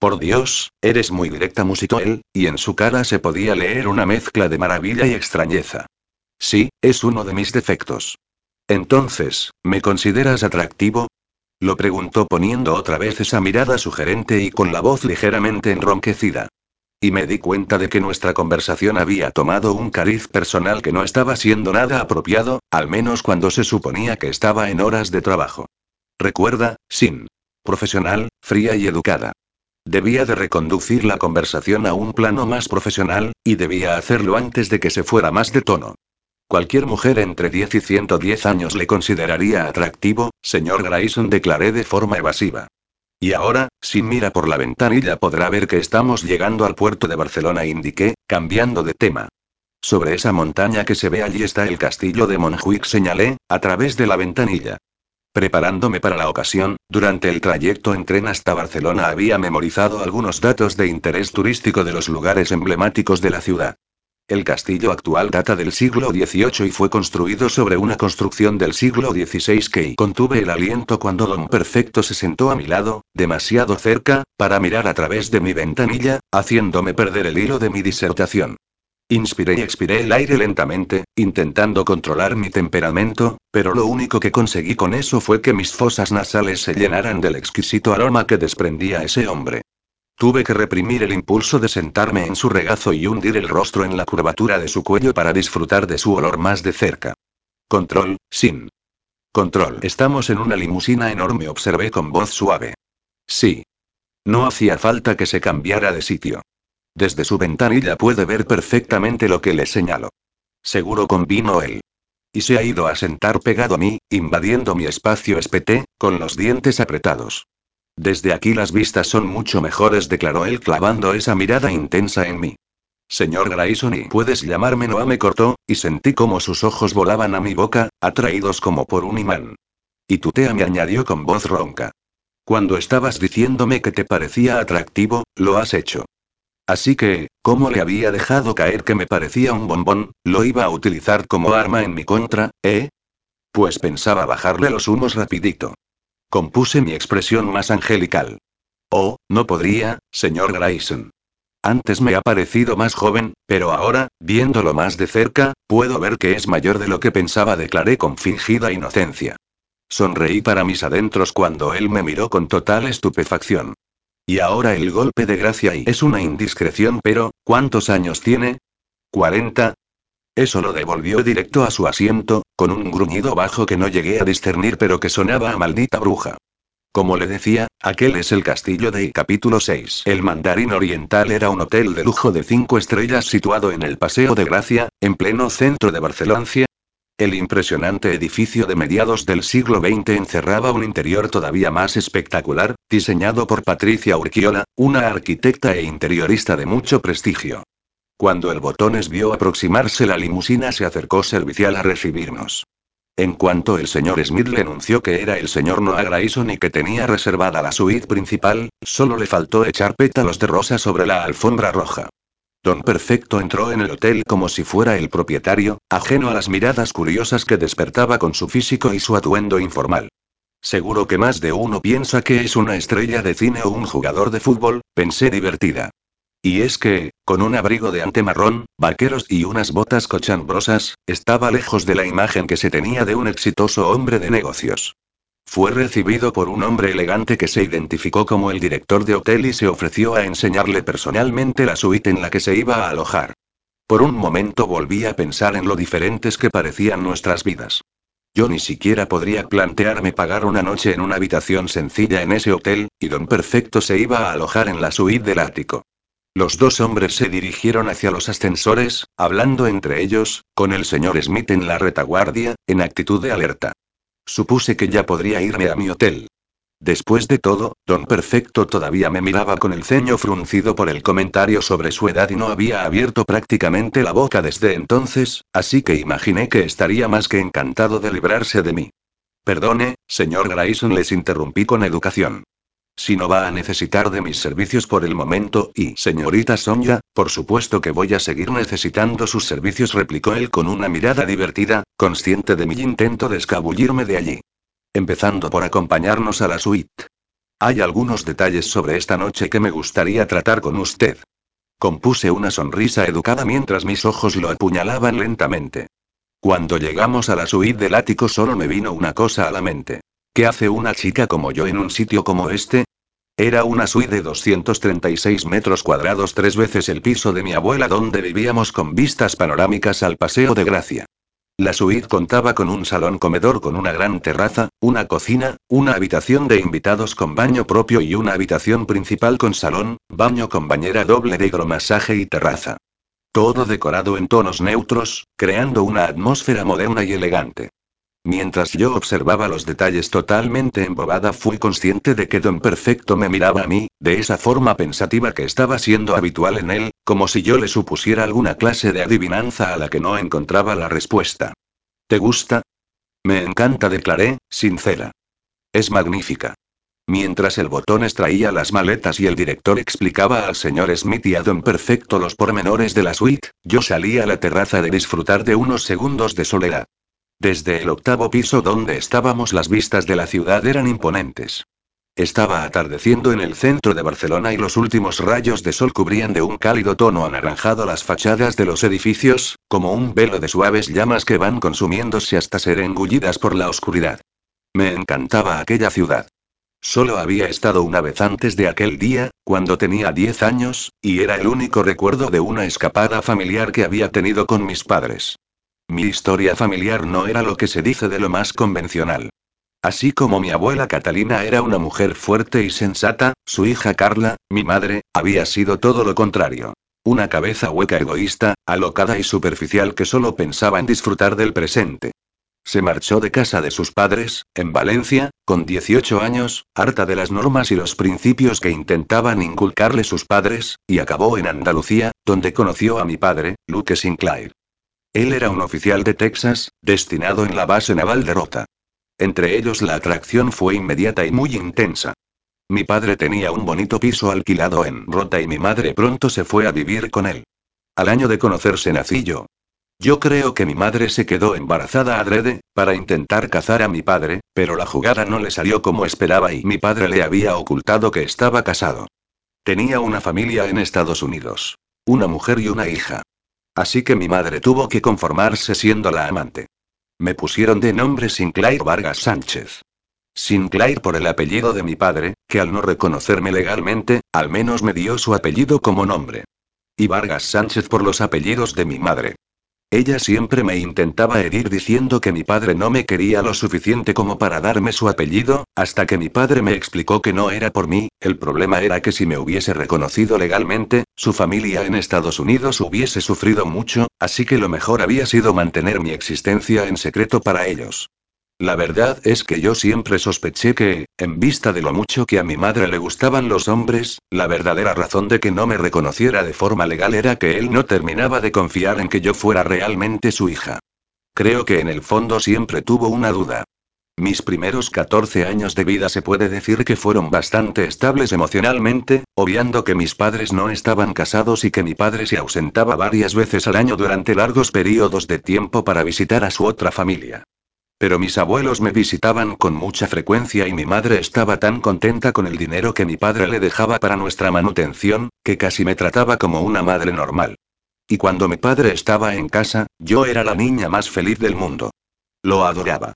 Por Dios, eres muy directa, musitó él, y en su cara se podía leer una mezcla de maravilla y extrañeza. Sí, es uno de mis defectos. Entonces, ¿me consideras atractivo? Lo preguntó poniendo otra vez esa mirada sugerente y con la voz ligeramente enronquecida. Y me di cuenta de que nuestra conversación había tomado un cariz personal que no estaba siendo nada apropiado, al menos cuando se suponía que estaba en horas de trabajo. Recuerda, sin. Profesional, fría y educada. Debía de reconducir la conversación a un plano más profesional, y debía hacerlo antes de que se fuera más de tono. Cualquier mujer entre 10 y 110 años le consideraría atractivo, señor Grayson declaré de forma evasiva. Y ahora, si mira por la ventanilla podrá ver que estamos llegando al puerto de Barcelona, indiqué, cambiando de tema. Sobre esa montaña que se ve allí está el castillo de Montjuic, señalé, a través de la ventanilla. Preparándome para la ocasión, durante el trayecto en tren hasta Barcelona había memorizado algunos datos de interés turístico de los lugares emblemáticos de la ciudad. El castillo actual data del siglo XVIII y fue construido sobre una construcción del siglo XVI que contuve el aliento cuando Don Perfecto se sentó a mi lado, demasiado cerca, para mirar a través de mi ventanilla, haciéndome perder el hilo de mi disertación. Inspiré y expiré el aire lentamente, intentando controlar mi temperamento, pero lo único que conseguí con eso fue que mis fosas nasales se llenaran del exquisito aroma que desprendía ese hombre. Tuve que reprimir el impulso de sentarme en su regazo y hundir el rostro en la curvatura de su cuello para disfrutar de su olor más de cerca. Control, sin. Control. Estamos en una limusina enorme, observé con voz suave. Sí. No hacía falta que se cambiara de sitio. Desde su ventanilla puede ver perfectamente lo que le señalo. Seguro convino él. Y se ha ido a sentar pegado a mí, invadiendo mi espacio espeté, con los dientes apretados. Desde aquí las vistas son mucho mejores, declaró él clavando esa mirada intensa en mí. Señor Grayson, y puedes llamarme Noah, me cortó, y sentí como sus ojos volaban a mi boca, atraídos como por un imán. Y tutea me añadió con voz ronca. Cuando estabas diciéndome que te parecía atractivo, lo has hecho. Así que, como le había dejado caer que me parecía un bombón, lo iba a utilizar como arma en mi contra, ¿eh? Pues pensaba bajarle los humos rapidito. Compuse mi expresión más angelical. Oh, no podría, señor Grayson. Antes me ha parecido más joven, pero ahora, viéndolo más de cerca, puedo ver que es mayor de lo que pensaba, declaré con fingida inocencia. Sonreí para mis adentros cuando él me miró con total estupefacción. Y ahora el golpe de gracia y es una indiscreción, pero, ¿cuántos años tiene? ¿40? Eso lo devolvió directo a su asiento, con un gruñido bajo que no llegué a discernir pero que sonaba a maldita bruja. Como le decía, aquel es el castillo de capítulo 6. El Mandarín Oriental era un hotel de lujo de cinco estrellas situado en el Paseo de Gracia, en pleno centro de Barcelona. El impresionante edificio de mediados del siglo XX encerraba un interior todavía más espectacular, diseñado por Patricia Urquiola, una arquitecta e interiorista de mucho prestigio. Cuando el botones vio aproximarse la limusina se acercó servicial a recibirnos. En cuanto el señor Smith le anunció que era el señor Noah Grayson y que tenía reservada la suite principal, solo le faltó echar pétalos de rosa sobre la alfombra roja. Don Perfecto entró en el hotel como si fuera el propietario, ajeno a las miradas curiosas que despertaba con su físico y su atuendo informal. Seguro que más de uno piensa que es una estrella de cine o un jugador de fútbol, pensé divertida. Y es que, con un abrigo de ante marrón, vaqueros y unas botas cochambrosas, estaba lejos de la imagen que se tenía de un exitoso hombre de negocios. Fue recibido por un hombre elegante que se identificó como el director de hotel y se ofreció a enseñarle personalmente la suite en la que se iba a alojar. Por un momento volví a pensar en lo diferentes que parecían nuestras vidas. Yo ni siquiera podría plantearme pagar una noche en una habitación sencilla en ese hotel, y don Perfecto se iba a alojar en la suite del ático. Los dos hombres se dirigieron hacia los ascensores, hablando entre ellos, con el señor Smith en la retaguardia, en actitud de alerta. Supuse que ya podría irme a mi hotel. Después de todo, don Perfecto todavía me miraba con el ceño fruncido por el comentario sobre su edad y no había abierto prácticamente la boca desde entonces, así que imaginé que estaría más que encantado de librarse de mí. Perdone, señor Grayson, les interrumpí con educación. Si no va a necesitar de mis servicios por el momento, y señorita Sonia, por supuesto que voy a seguir necesitando sus servicios, replicó él con una mirada divertida, consciente de mi intento de escabullirme de allí. Empezando por acompañarnos a la suite. Hay algunos detalles sobre esta noche que me gustaría tratar con usted. Compuse una sonrisa educada mientras mis ojos lo apuñalaban lentamente. Cuando llegamos a la suite del ático solo me vino una cosa a la mente. ¿Qué hace una chica como yo en un sitio como este? Era una suite de 236 metros cuadrados, tres veces el piso de mi abuela donde vivíamos con vistas panorámicas al Paseo de Gracia. La suite contaba con un salón comedor con una gran terraza, una cocina, una habitación de invitados con baño propio y una habitación principal con salón, baño con bañera doble de hidromasaje y terraza. Todo decorado en tonos neutros, creando una atmósfera moderna y elegante. Mientras yo observaba los detalles totalmente embobada, fui consciente de que Don Perfecto me miraba a mí, de esa forma pensativa que estaba siendo habitual en él, como si yo le supusiera alguna clase de adivinanza a la que no encontraba la respuesta. ¿Te gusta? Me encanta, declaré, sincera. Es magnífica. Mientras el botón extraía las maletas y el director explicaba al señor Smith y a Don Perfecto los pormenores de la suite, yo salí a la terraza de disfrutar de unos segundos de soledad. Desde el octavo piso donde estábamos las vistas de la ciudad eran imponentes. Estaba atardeciendo en el centro de Barcelona y los últimos rayos de sol cubrían de un cálido tono anaranjado las fachadas de los edificios, como un velo de suaves llamas que van consumiéndose hasta ser engullidas por la oscuridad. Me encantaba aquella ciudad. Solo había estado una vez antes de aquel día, cuando tenía 10 años, y era el único recuerdo de una escapada familiar que había tenido con mis padres. Mi historia familiar no era lo que se dice de lo más convencional. Así como mi abuela Catalina era una mujer fuerte y sensata, su hija Carla, mi madre, había sido todo lo contrario. Una cabeza hueca egoísta, alocada y superficial que solo pensaba en disfrutar del presente. Se marchó de casa de sus padres, en Valencia, con 18 años, harta de las normas y los principios que intentaban inculcarle sus padres, y acabó en Andalucía, donde conoció a mi padre, Luke Sinclair. Él era un oficial de Texas, destinado en la base naval de Rota. Entre ellos la atracción fue inmediata y muy intensa. Mi padre tenía un bonito piso alquilado en Rota y mi madre pronto se fue a vivir con él. Al año de conocerse nací yo. Yo creo que mi madre se quedó embarazada adrede, para intentar cazar a mi padre, pero la jugada no le salió como esperaba y mi padre le había ocultado que estaba casado. Tenía una familia en Estados Unidos. Una mujer y una hija. Así que mi madre tuvo que conformarse siendo la amante. Me pusieron de nombre Sinclair Vargas Sánchez. Sinclair por el apellido de mi padre, que al no reconocerme legalmente, al menos me dio su apellido como nombre. Y Vargas Sánchez por los apellidos de mi madre. Ella siempre me intentaba herir diciendo que mi padre no me quería lo suficiente como para darme su apellido, hasta que mi padre me explicó que no era por mí, el problema era que si me hubiese reconocido legalmente, su familia en Estados Unidos hubiese sufrido mucho, así que lo mejor había sido mantener mi existencia en secreto para ellos. La verdad es que yo siempre sospeché que, en vista de lo mucho que a mi madre le gustaban los hombres, la verdadera razón de que no me reconociera de forma legal era que él no terminaba de confiar en que yo fuera realmente su hija. Creo que en el fondo siempre tuvo una duda. Mis primeros 14 años de vida se puede decir que fueron bastante estables emocionalmente, obviando que mis padres no estaban casados y que mi padre se ausentaba varias veces al año durante largos periodos de tiempo para visitar a su otra familia. Pero mis abuelos me visitaban con mucha frecuencia y mi madre estaba tan contenta con el dinero que mi padre le dejaba para nuestra manutención, que casi me trataba como una madre normal. Y cuando mi padre estaba en casa, yo era la niña más feliz del mundo. Lo adoraba.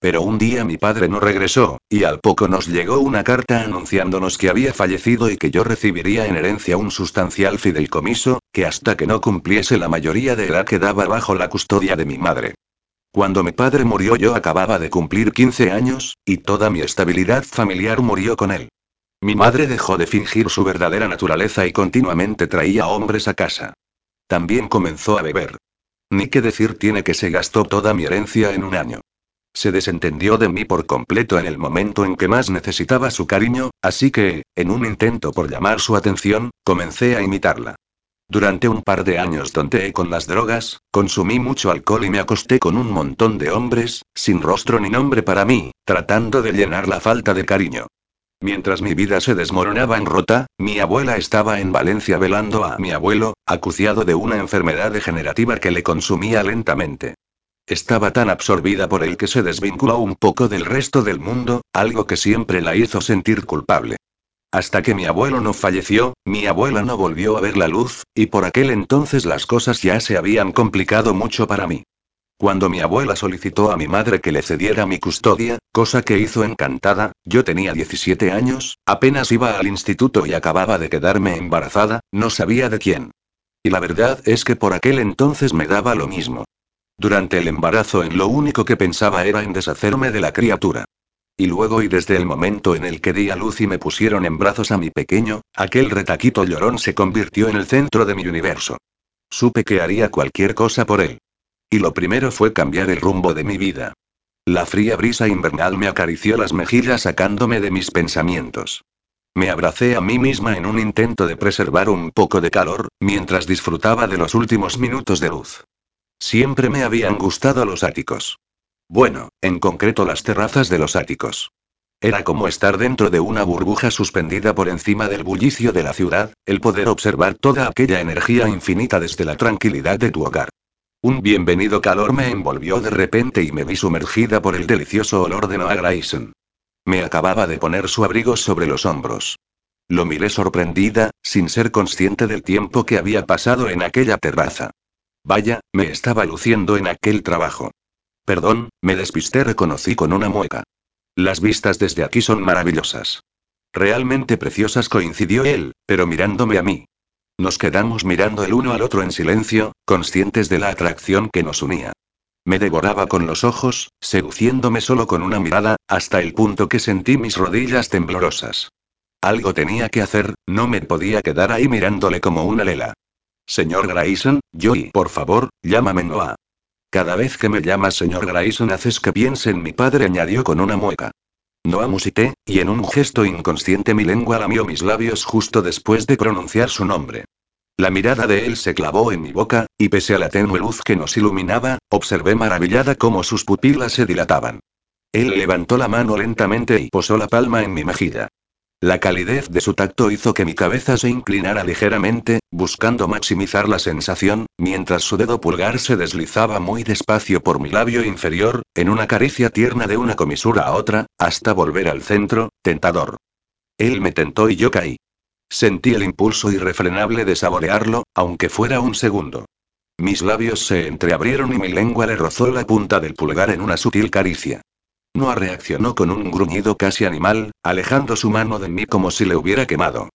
Pero un día mi padre no regresó, y al poco nos llegó una carta anunciándonos que había fallecido y que yo recibiría en herencia un sustancial fideicomiso, que hasta que no cumpliese la mayoría de edad quedaba bajo la custodia de mi madre. Cuando mi padre murió yo acababa de cumplir 15 años, y toda mi estabilidad familiar murió con él. Mi madre dejó de fingir su verdadera naturaleza y continuamente traía hombres a casa. También comenzó a beber. Ni qué decir tiene que se gastó toda mi herencia en un año. Se desentendió de mí por completo en el momento en que más necesitaba su cariño, así que, en un intento por llamar su atención, comencé a imitarla. Durante un par de años tonteé con las drogas, consumí mucho alcohol y me acosté con un montón de hombres, sin rostro ni nombre para mí, tratando de llenar la falta de cariño. Mientras mi vida se desmoronaba en rota, mi abuela estaba en Valencia velando a mi abuelo, acuciado de una enfermedad degenerativa que le consumía lentamente. Estaba tan absorbida por él que se desvinculó un poco del resto del mundo, algo que siempre la hizo sentir culpable. Hasta que mi abuelo no falleció, mi abuela no volvió a ver la luz, y por aquel entonces las cosas ya se habían complicado mucho para mí. Cuando mi abuela solicitó a mi madre que le cediera mi custodia, cosa que hizo encantada, yo tenía 17 años, apenas iba al instituto y acababa de quedarme embarazada, no sabía de quién. Y la verdad es que por aquel entonces me daba lo mismo. Durante el embarazo en lo único que pensaba era en deshacerme de la criatura. Y luego y desde el momento en el que di a luz y me pusieron en brazos a mi pequeño, aquel retaquito llorón se convirtió en el centro de mi universo. Supe que haría cualquier cosa por él. Y lo primero fue cambiar el rumbo de mi vida. La fría brisa invernal me acarició las mejillas sacándome de mis pensamientos. Me abracé a mí misma en un intento de preservar un poco de calor, mientras disfrutaba de los últimos minutos de luz. Siempre me habían gustado los áticos. Bueno, en concreto las terrazas de los áticos. Era como estar dentro de una burbuja suspendida por encima del bullicio de la ciudad, el poder observar toda aquella energía infinita desde la tranquilidad de tu hogar. Un bienvenido calor me envolvió de repente y me vi sumergida por el delicioso olor de Noah Grayson. Me acababa de poner su abrigo sobre los hombros. Lo miré sorprendida, sin ser consciente del tiempo que había pasado en aquella terraza. Vaya, me estaba luciendo en aquel trabajo. Perdón, me despisté, reconocí con una mueca. Las vistas desde aquí son maravillosas. Realmente preciosas, coincidió él, pero mirándome a mí. Nos quedamos mirando el uno al otro en silencio, conscientes de la atracción que nos unía. Me devoraba con los ojos, seduciéndome solo con una mirada, hasta el punto que sentí mis rodillas temblorosas. Algo tenía que hacer, no me podía quedar ahí mirándole como una lela. Señor Grayson, Joey, por favor, llámame Noah. Cada vez que me llamas señor Grayson haces que piense en mi padre, añadió con una mueca. Noah musité, y en un gesto inconsciente mi lengua lamió mis labios justo después de pronunciar su nombre. La mirada de él se clavó en mi boca, y pese a la tenue luz que nos iluminaba, observé maravillada cómo sus pupilas se dilataban. Él levantó la mano lentamente y posó la palma en mi mejilla. La calidez de su tacto hizo que mi cabeza se inclinara ligeramente, buscando maximizar la sensación, mientras su dedo pulgar se deslizaba muy despacio por mi labio inferior, en una caricia tierna de una comisura a otra, hasta volver al centro, tentador. Él me tentó y yo caí. Sentí el impulso irrefrenable de saborearlo, aunque fuera un segundo. Mis labios se entreabrieron y mi lengua le rozó la punta del pulgar en una sutil caricia. Noah reaccionó con un gruñido casi animal, alejando su mano de mí como si le hubiera quemado.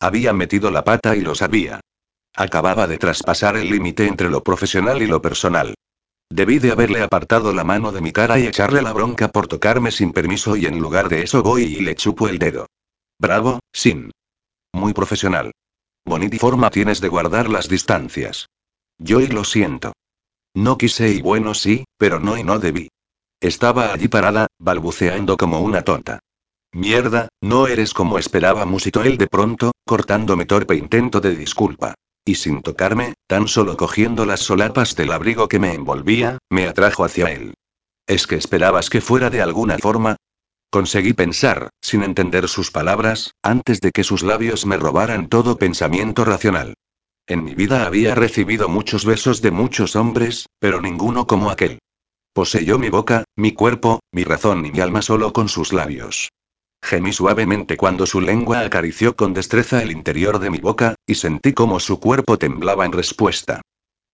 Había metido la pata y lo sabía. Acababa de traspasar el límite entre lo profesional y lo personal. Debí de haberle apartado la mano de mi cara y echarle la bronca por tocarme sin permiso y en lugar de eso voy y le chupo el dedo. Bravo, Sin. Muy profesional. Bonita forma tienes de guardar las distancias. Yo y lo siento. No quise y bueno sí, pero no y no debí. Estaba allí parada, balbuceando como una tonta. Mierda, no eres como esperaba, musitó él de pronto, cortándome torpe intento de disculpa. Y sin tocarme, tan solo cogiendo las solapas del abrigo que me envolvía, me atrajo hacia él. ¿Es que esperabas que fuera de alguna forma? Conseguí pensar, sin entender sus palabras, antes de que sus labios me robaran todo pensamiento racional. En mi vida había recibido muchos besos de muchos hombres, pero ninguno como aquel. Poseyó mi boca, mi cuerpo, mi razón y mi alma solo con sus labios. Gemí suavemente cuando su lengua acarició con destreza el interior de mi boca, y sentí como su cuerpo temblaba en respuesta.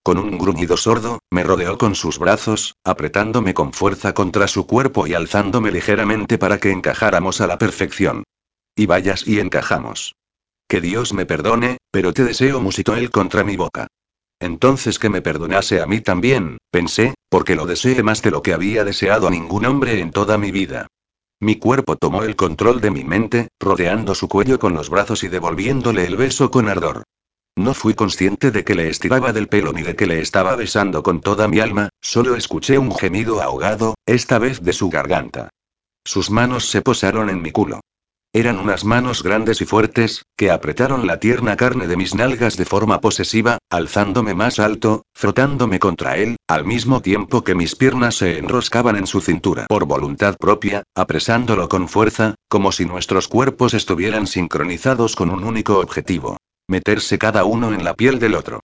Con un gruñido sordo, me rodeó con sus brazos, apretándome con fuerza contra su cuerpo y alzándome ligeramente para que encajáramos a la perfección. Y vayas y encajamos. Que Dios me perdone, pero te deseo, musitó él contra mi boca. Entonces que me perdonase a mí también, pensé, porque lo deseé más de lo que había deseado a ningún hombre en toda mi vida. Mi cuerpo tomó el control de mi mente, rodeando su cuello con los brazos y devolviéndole el beso con ardor. No fui consciente de que le estiraba del pelo ni de que le estaba besando con toda mi alma, solo escuché un gemido ahogado, esta vez de su garganta. Sus manos se posaron en mi culo. Eran unas manos grandes y fuertes, que apretaron la tierna carne de mis nalgas de forma posesiva, alzándome más alto, frotándome contra él, al mismo tiempo que mis piernas se enroscaban en su cintura por voluntad propia, apresándolo con fuerza, como si nuestros cuerpos estuvieran sincronizados con un único objetivo. Meterse cada uno en la piel del otro.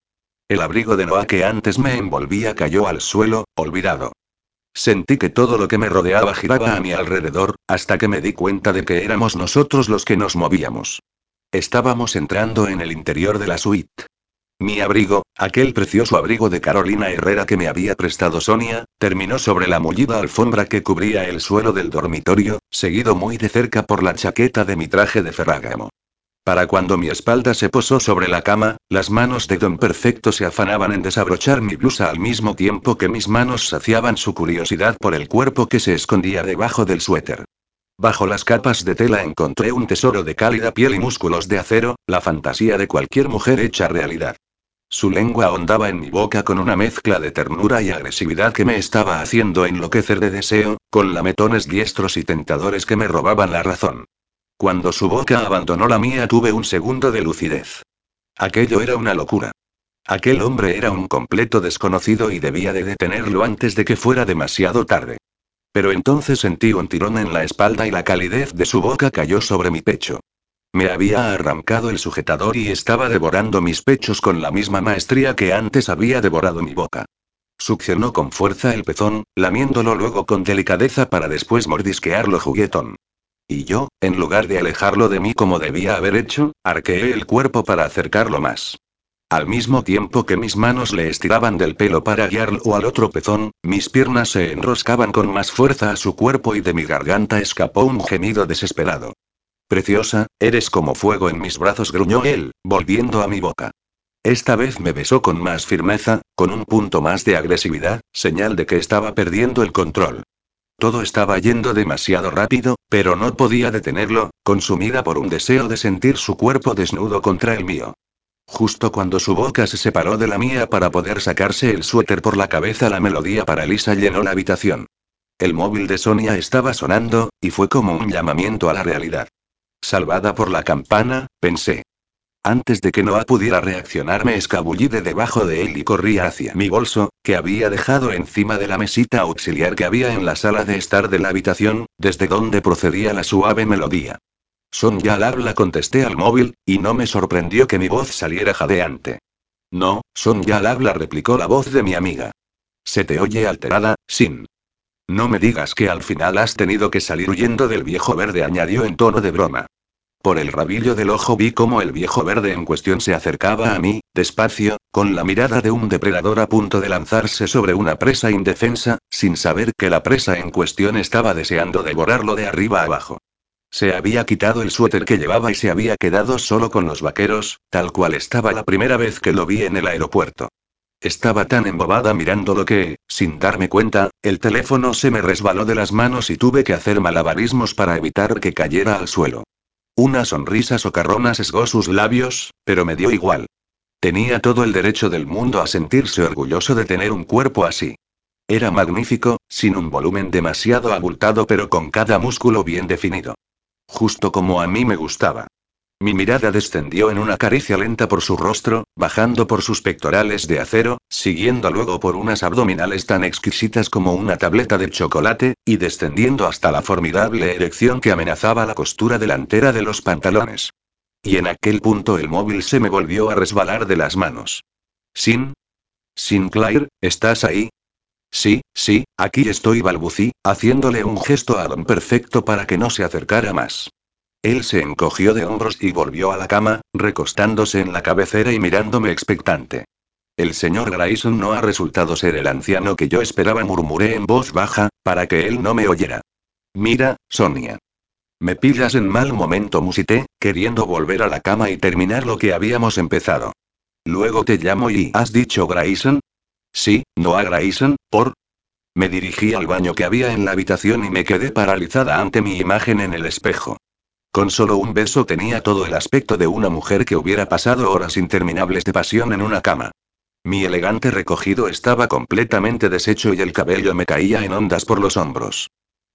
El abrigo de Noah que antes me envolvía cayó al suelo, olvidado. Sentí que todo lo que me rodeaba giraba a mi alrededor, hasta que me di cuenta de que éramos nosotros los que nos movíamos. Estábamos entrando en el interior de la suite. Mi abrigo, aquel precioso abrigo de Carolina Herrera que me había prestado Sonia, terminó sobre la mullida alfombra que cubría el suelo del dormitorio, seguido muy de cerca por la chaqueta de mi traje de ferrágamo. Para cuando mi espalda se posó sobre la cama, las manos de Don Perfecto se afanaban en desabrochar mi blusa al mismo tiempo que mis manos saciaban su curiosidad por el cuerpo que se escondía debajo del suéter. Bajo las capas de tela encontré un tesoro de cálida piel y músculos de acero, la fantasía de cualquier mujer hecha realidad. Su lengua ahondaba en mi boca con una mezcla de ternura y agresividad que me estaba haciendo enloquecer de deseo, con lametones diestros y tentadores que me robaban la razón. Cuando su boca abandonó la mía tuve un segundo de lucidez. Aquello era una locura. Aquel hombre era un completo desconocido y debía de detenerlo antes de que fuera demasiado tarde. Pero entonces sentí un tirón en la espalda y la calidez de su boca cayó sobre mi pecho. Me había arrancado el sujetador y estaba devorando mis pechos con la misma maestría que antes había devorado mi boca. Succionó con fuerza el pezón, lamiéndolo luego con delicadeza para después mordisquearlo juguetón. Y yo, en lugar de alejarlo de mí como debía haber hecho, arqueé el cuerpo para acercarlo más. Al mismo tiempo que mis manos le estiraban del pelo para guiarlo al otro pezón, mis piernas se enroscaban con más fuerza a su cuerpo y de mi garganta escapó un gemido desesperado. Preciosa, eres como fuego en mis brazos, gruñó él, volviendo a mi boca. Esta vez me besó con más firmeza, con un punto más de agresividad, señal de que estaba perdiendo el control. Todo estaba yendo demasiado rápido, pero no podía detenerlo, consumida por un deseo de sentir su cuerpo desnudo contra el mío. Justo cuando su boca se separó de la mía para poder sacarse el suéter por la cabeza, la melodía para Lisa llenó la habitación. El móvil de Sonia estaba sonando, y fue como un llamamiento a la realidad. Salvada por la campana, pensé. Antes de que Noah pudiera reaccionar me escabullí de debajo de él y corrí hacia mi bolso, que había dejado encima de la mesita auxiliar que había en la sala de estar de la habitación, desde donde procedía la suave melodía. Son ya al habla contesté al móvil, y no me sorprendió que mi voz saliera jadeante. No, son ya al habla replicó la voz de mi amiga. Se te oye alterada, Sin. No me digas que al final has tenido que salir huyendo del viejo verde añadió en tono de broma. Por el rabillo del ojo vi cómo el viejo verde en cuestión se acercaba a mí, despacio, con la mirada de un depredador a punto de lanzarse sobre una presa indefensa, sin saber que la presa en cuestión estaba deseando devorarlo de arriba abajo. Se había quitado el suéter que llevaba y se había quedado solo con los vaqueros, tal cual estaba la primera vez que lo vi en el aeropuerto. Estaba tan embobada mirándolo que, sin darme cuenta, el teléfono se me resbaló de las manos y tuve que hacer malabarismos para evitar que cayera al suelo. Una sonrisa socarrona sesgó sus labios, pero me dio igual. Tenía todo el derecho del mundo a sentirse orgulloso de tener un cuerpo así. Era magnífico, sin un volumen demasiado abultado pero con cada músculo bien definido. Justo como a mí me gustaba. Mi mirada descendió en una caricia lenta por su rostro, bajando por sus pectorales de acero, siguiendo luego por unas abdominales tan exquisitas como una tableta de chocolate, y descendiendo hasta la formidable erección que amenazaba la costura delantera de los pantalones. Y en aquel punto el móvil se me volvió a resbalar de las manos. Sin. Sinclair, ¿estás ahí? Sí, sí, aquí estoy, balbucí, haciéndole un gesto a don Perfecto para que no se acercara más. Él se encogió de hombros y volvió a la cama, recostándose en la cabecera y mirándome expectante. El señor Grayson no ha resultado ser el anciano que yo esperaba, murmuré en voz baja, para que él no me oyera. Mira, Sonia. Me pillas en mal momento, musité, queriendo volver a la cama y terminar lo que habíamos empezado. Luego te llamo y ¿has dicho Grayson? Sí, no a Grayson, por. Me dirigí al baño que había en la habitación y me quedé paralizada ante mi imagen en el espejo. Con solo un beso tenía todo el aspecto de una mujer que hubiera pasado horas interminables de pasión en una cama. Mi elegante recogido estaba completamente deshecho y el cabello me caía en ondas por los hombros.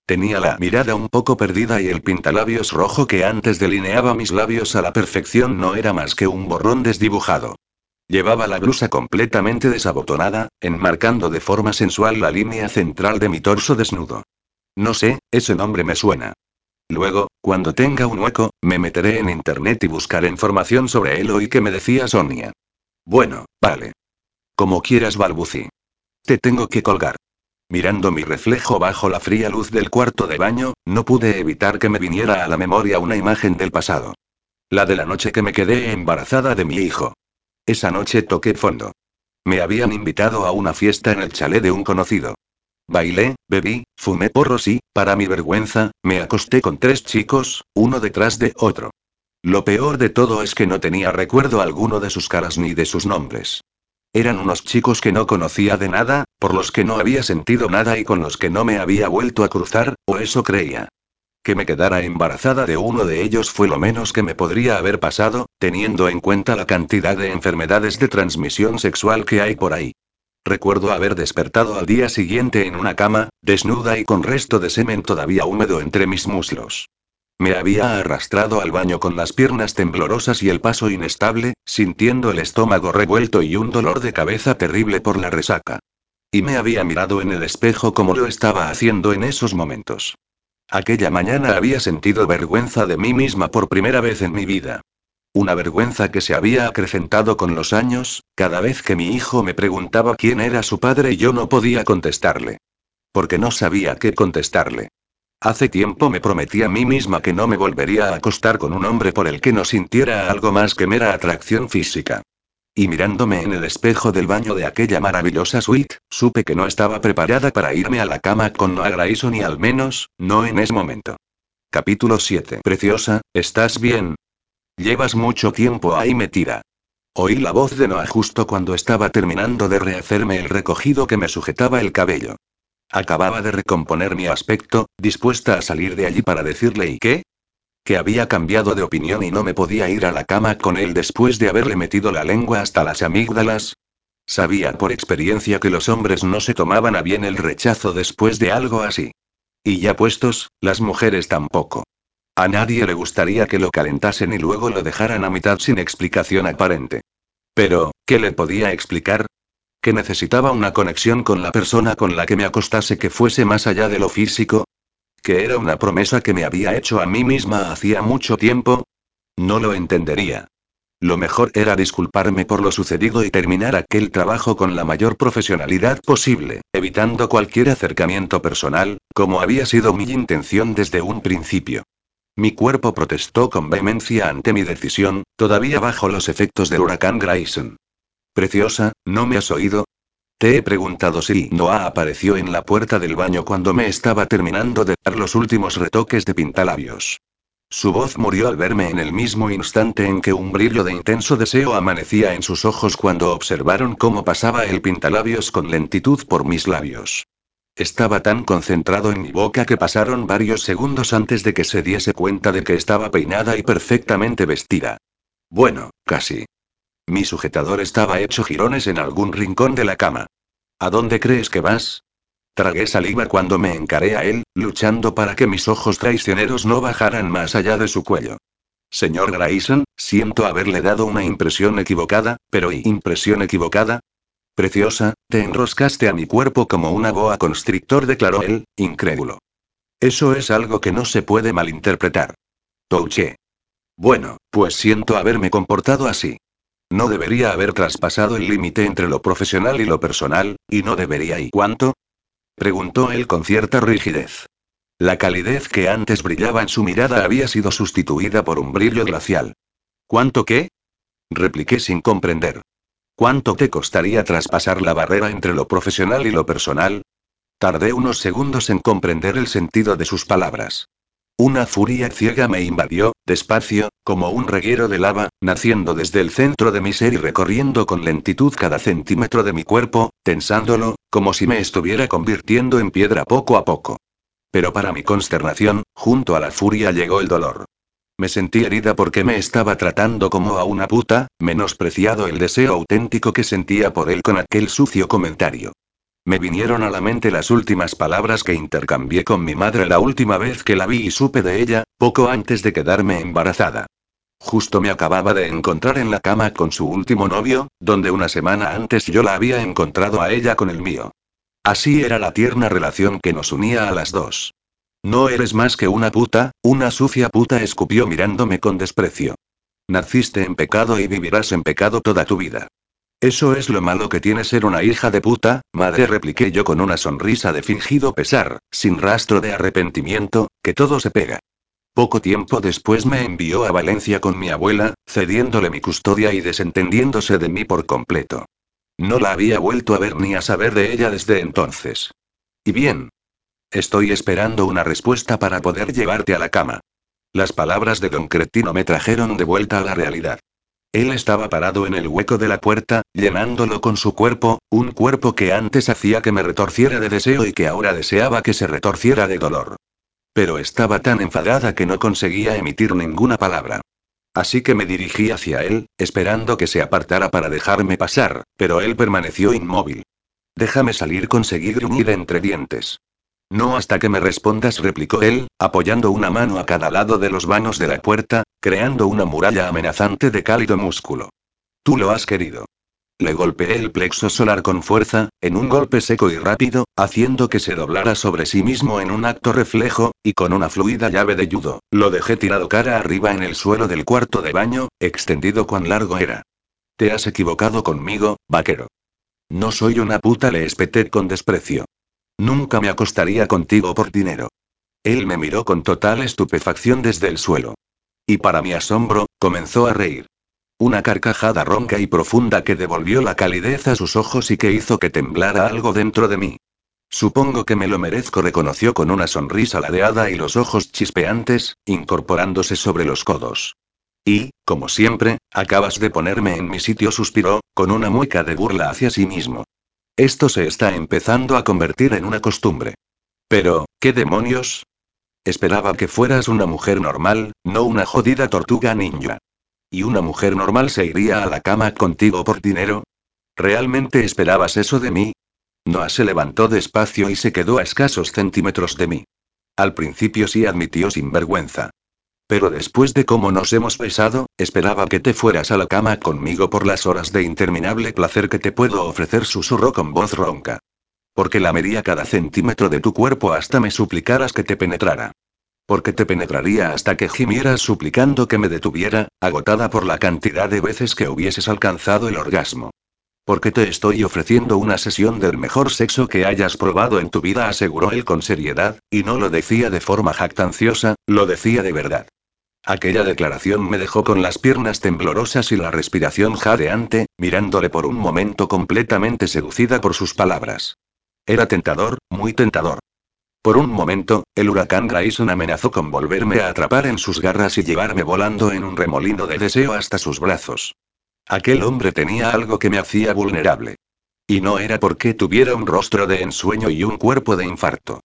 Tenía la mirada un poco perdida y el pintalabios rojo que antes delineaba mis labios a la perfección no era más que un borrón desdibujado. Llevaba la blusa completamente desabotonada, enmarcando de forma sensual la línea central de mi torso desnudo. No sé, ese nombre me suena. Luego, cuando tenga un hueco, me meteré en internet y buscaré información sobre él y que me decía Sonia. Bueno, vale. Como quieras, balbucí. Te tengo que colgar. Mirando mi reflejo bajo la fría luz del cuarto de baño, no pude evitar que me viniera a la memoria una imagen del pasado. La de la noche que me quedé embarazada de mi hijo. Esa noche toqué fondo. Me habían invitado a una fiesta en el chalet de un conocido. Bailé, bebí, fumé porros y, para mi vergüenza, me acosté con tres chicos, uno detrás de otro. Lo peor de todo es que no tenía recuerdo alguno de sus caras ni de sus nombres. Eran unos chicos que no conocía de nada, por los que no había sentido nada y con los que no me había vuelto a cruzar, o eso creía. Que me quedara embarazada de uno de ellos fue lo menos que me podría haber pasado, teniendo en cuenta la cantidad de enfermedades de transmisión sexual que hay por ahí. Recuerdo haber despertado al día siguiente en una cama, desnuda y con resto de semen todavía húmedo entre mis muslos. Me había arrastrado al baño con las piernas temblorosas y el paso inestable, sintiendo el estómago revuelto y un dolor de cabeza terrible por la resaca. Y me había mirado en el espejo como lo estaba haciendo en esos momentos. Aquella mañana había sentido vergüenza de mí misma por primera vez en mi vida. Una vergüenza que se había acrecentado con los años, cada vez que mi hijo me preguntaba quién era su padre y yo no podía contestarle. Porque no sabía qué contestarle. Hace tiempo me prometí a mí misma que no me volvería a acostar con un hombre por el que no sintiera algo más que mera atracción física. Y mirándome en el espejo del baño de aquella maravillosa suite, supe que no estaba preparada para irme a la cama con Noah Grayson ni al menos, no en ese momento. Capítulo 7. Preciosa, ¿estás bien? Llevas mucho tiempo ahí metida. Oí la voz de Noah justo cuando estaba terminando de rehacerme el recogido que me sujetaba el cabello. Acababa de recomponer mi aspecto, dispuesta a salir de allí para decirle ¿y qué? Que había cambiado de opinión y no me podía ir a la cama con él después de haberle metido la lengua hasta las amígdalas. Sabía por experiencia que los hombres no se tomaban a bien el rechazo después de algo así. Y ya puestos, las mujeres tampoco. A nadie le gustaría que lo calentasen y luego lo dejaran a mitad sin explicación aparente. Pero, ¿qué le podía explicar? que necesitaba una conexión con la persona con la que me acostase que fuese más allá de lo físico, que era una promesa que me había hecho a mí misma hacía mucho tiempo. No lo entendería. Lo mejor era disculparme por lo sucedido y terminar aquel trabajo con la mayor profesionalidad posible, evitando cualquier acercamiento personal, como había sido mi intención desde un principio. Mi cuerpo protestó con vehemencia ante mi decisión, todavía bajo los efectos del huracán Grayson. Preciosa, ¿no me has oído? Te he preguntado si Noah apareció en la puerta del baño cuando me estaba terminando de dar los últimos retoques de pintalabios. Su voz murió al verme en el mismo instante en que un brillo de intenso deseo amanecía en sus ojos cuando observaron cómo pasaba el pintalabios con lentitud por mis labios. Estaba tan concentrado en mi boca que pasaron varios segundos antes de que se diese cuenta de que estaba peinada y perfectamente vestida. Bueno, casi. Mi sujetador estaba hecho jirones en algún rincón de la cama. ¿A dónde crees que vas? Tragué saliva cuando me encaré a él, luchando para que mis ojos traicioneros no bajaran más allá de su cuello. Señor Grayson, siento haberle dado una impresión equivocada, pero ¿y impresión equivocada? Preciosa, te enroscaste a mi cuerpo como una boa constrictor, declaró él, incrédulo. Eso es algo que no se puede malinterpretar. Touché. Bueno, pues siento haberme comportado así. No debería haber traspasado el límite entre lo profesional y lo personal, y no debería ¿y cuánto? Preguntó él con cierta rigidez. La calidez que antes brillaba en su mirada había sido sustituida por un brillo glacial. ¿Cuánto qué? Repliqué sin comprender. ¿Cuánto te costaría traspasar la barrera entre lo profesional y lo personal? Tardé unos segundos en comprender el sentido de sus palabras. Una furia ciega me invadió, despacio, como un reguero de lava, naciendo desde el centro de mi ser y recorriendo con lentitud cada centímetro de mi cuerpo, tensándolo, como si me estuviera convirtiendo en piedra poco a poco. Pero para mi consternación, junto a la furia llegó el dolor. Me sentí herida porque me estaba tratando como a una puta, menospreciado el deseo auténtico que sentía por él con aquel sucio comentario. Me vinieron a la mente las últimas palabras que intercambié con mi madre la última vez que la vi y supe de ella, poco antes de quedarme embarazada. Justo me acababa de encontrar en la cama con su último novio, donde una semana antes yo la había encontrado a ella con el mío. Así era la tierna relación que nos unía a las dos. No eres más que una puta, una sucia puta, escupió mirándome con desprecio. Naciste en pecado y vivirás en pecado toda tu vida. Eso es lo malo que tiene ser una hija de puta, madre, repliqué yo con una sonrisa de fingido pesar, sin rastro de arrepentimiento, que todo se pega. Poco tiempo después me envió a Valencia con mi abuela, cediéndole mi custodia y desentendiéndose de mí por completo. No la había vuelto a ver ni a saber de ella desde entonces. Y bien. Estoy esperando una respuesta para poder llevarte a la cama. Las palabras de don Cretino me trajeron de vuelta a la realidad. Él estaba parado en el hueco de la puerta, llenándolo con su cuerpo, un cuerpo que antes hacía que me retorciera de deseo y que ahora deseaba que se retorciera de dolor. Pero estaba tan enfadada que no conseguía emitir ninguna palabra. Así que me dirigí hacia él, esperando que se apartara para dejarme pasar, pero él permaneció inmóvil. Déjame salir, conseguí gruñir entre dientes. No hasta que me respondas, replicó él, apoyando una mano a cada lado de los vanos de la puerta, creando una muralla amenazante de cálido músculo. Tú lo has querido. Le golpeé el plexo solar con fuerza, en un golpe seco y rápido, haciendo que se doblara sobre sí mismo en un acto reflejo, y con una fluida llave de judo, lo dejé tirado cara arriba en el suelo del cuarto de baño, extendido cuán largo era. Te has equivocado conmigo, vaquero. No soy una puta, le espeté con desprecio. Nunca me acostaría contigo por dinero. Él me miró con total estupefacción desde el suelo. Y para mi asombro, comenzó a reír. Una carcajada ronca y profunda que devolvió la calidez a sus ojos y que hizo que temblara algo dentro de mí. Supongo que me lo merezco, reconoció con una sonrisa ladeada y los ojos chispeantes, incorporándose sobre los codos. Y, como siempre, acabas de ponerme en mi sitio, suspiró, con una mueca de burla hacia sí mismo. Esto se está empezando a convertir en una costumbre. Pero, ¿qué demonios? Esperaba que fueras una mujer normal, no una jodida tortuga ninja. ¿Y una mujer normal se iría a la cama contigo por dinero? ¿Realmente esperabas eso de mí? Noah se levantó despacio y se quedó a escasos centímetros de mí. Al principio sí admitió sin vergüenza. Pero después de cómo nos hemos besado, esperaba que te fueras a la cama conmigo por las horas de interminable placer que te puedo ofrecer, susurró con voz ronca. Porque lamería cada centímetro de tu cuerpo hasta me suplicaras que te penetrara. Porque te penetraría hasta que gimieras suplicando que me detuviera, agotada por la cantidad de veces que hubieses alcanzado el orgasmo. Porque te estoy ofreciendo una sesión del mejor sexo que hayas probado en tu vida, aseguró él con seriedad, y no lo decía de forma jactanciosa, lo decía de verdad. Aquella declaración me dejó con las piernas temblorosas y la respiración jadeante, mirándole por un momento completamente seducida por sus palabras. Era tentador, muy tentador. Por un momento, el huracán Grayson amenazó con volverme a atrapar en sus garras y llevarme volando en un remolino de deseo hasta sus brazos. Aquel hombre tenía algo que me hacía vulnerable. Y no era porque tuviera un rostro de ensueño y un cuerpo de infarto.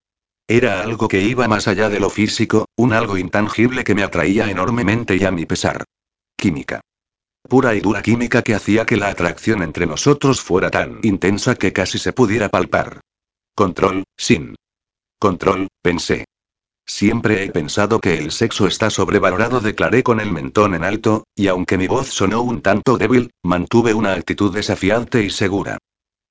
Era algo que iba más allá de lo físico, un algo intangible que me atraía enormemente y a mi pesar. Química. Pura y dura química que hacía que la atracción entre nosotros fuera tan intensa que casi se pudiera palpar. Control, sin. Control, pensé. Siempre he pensado que el sexo está sobrevalorado, declaré con el mentón en alto, y aunque mi voz sonó un tanto débil, mantuve una actitud desafiante y segura.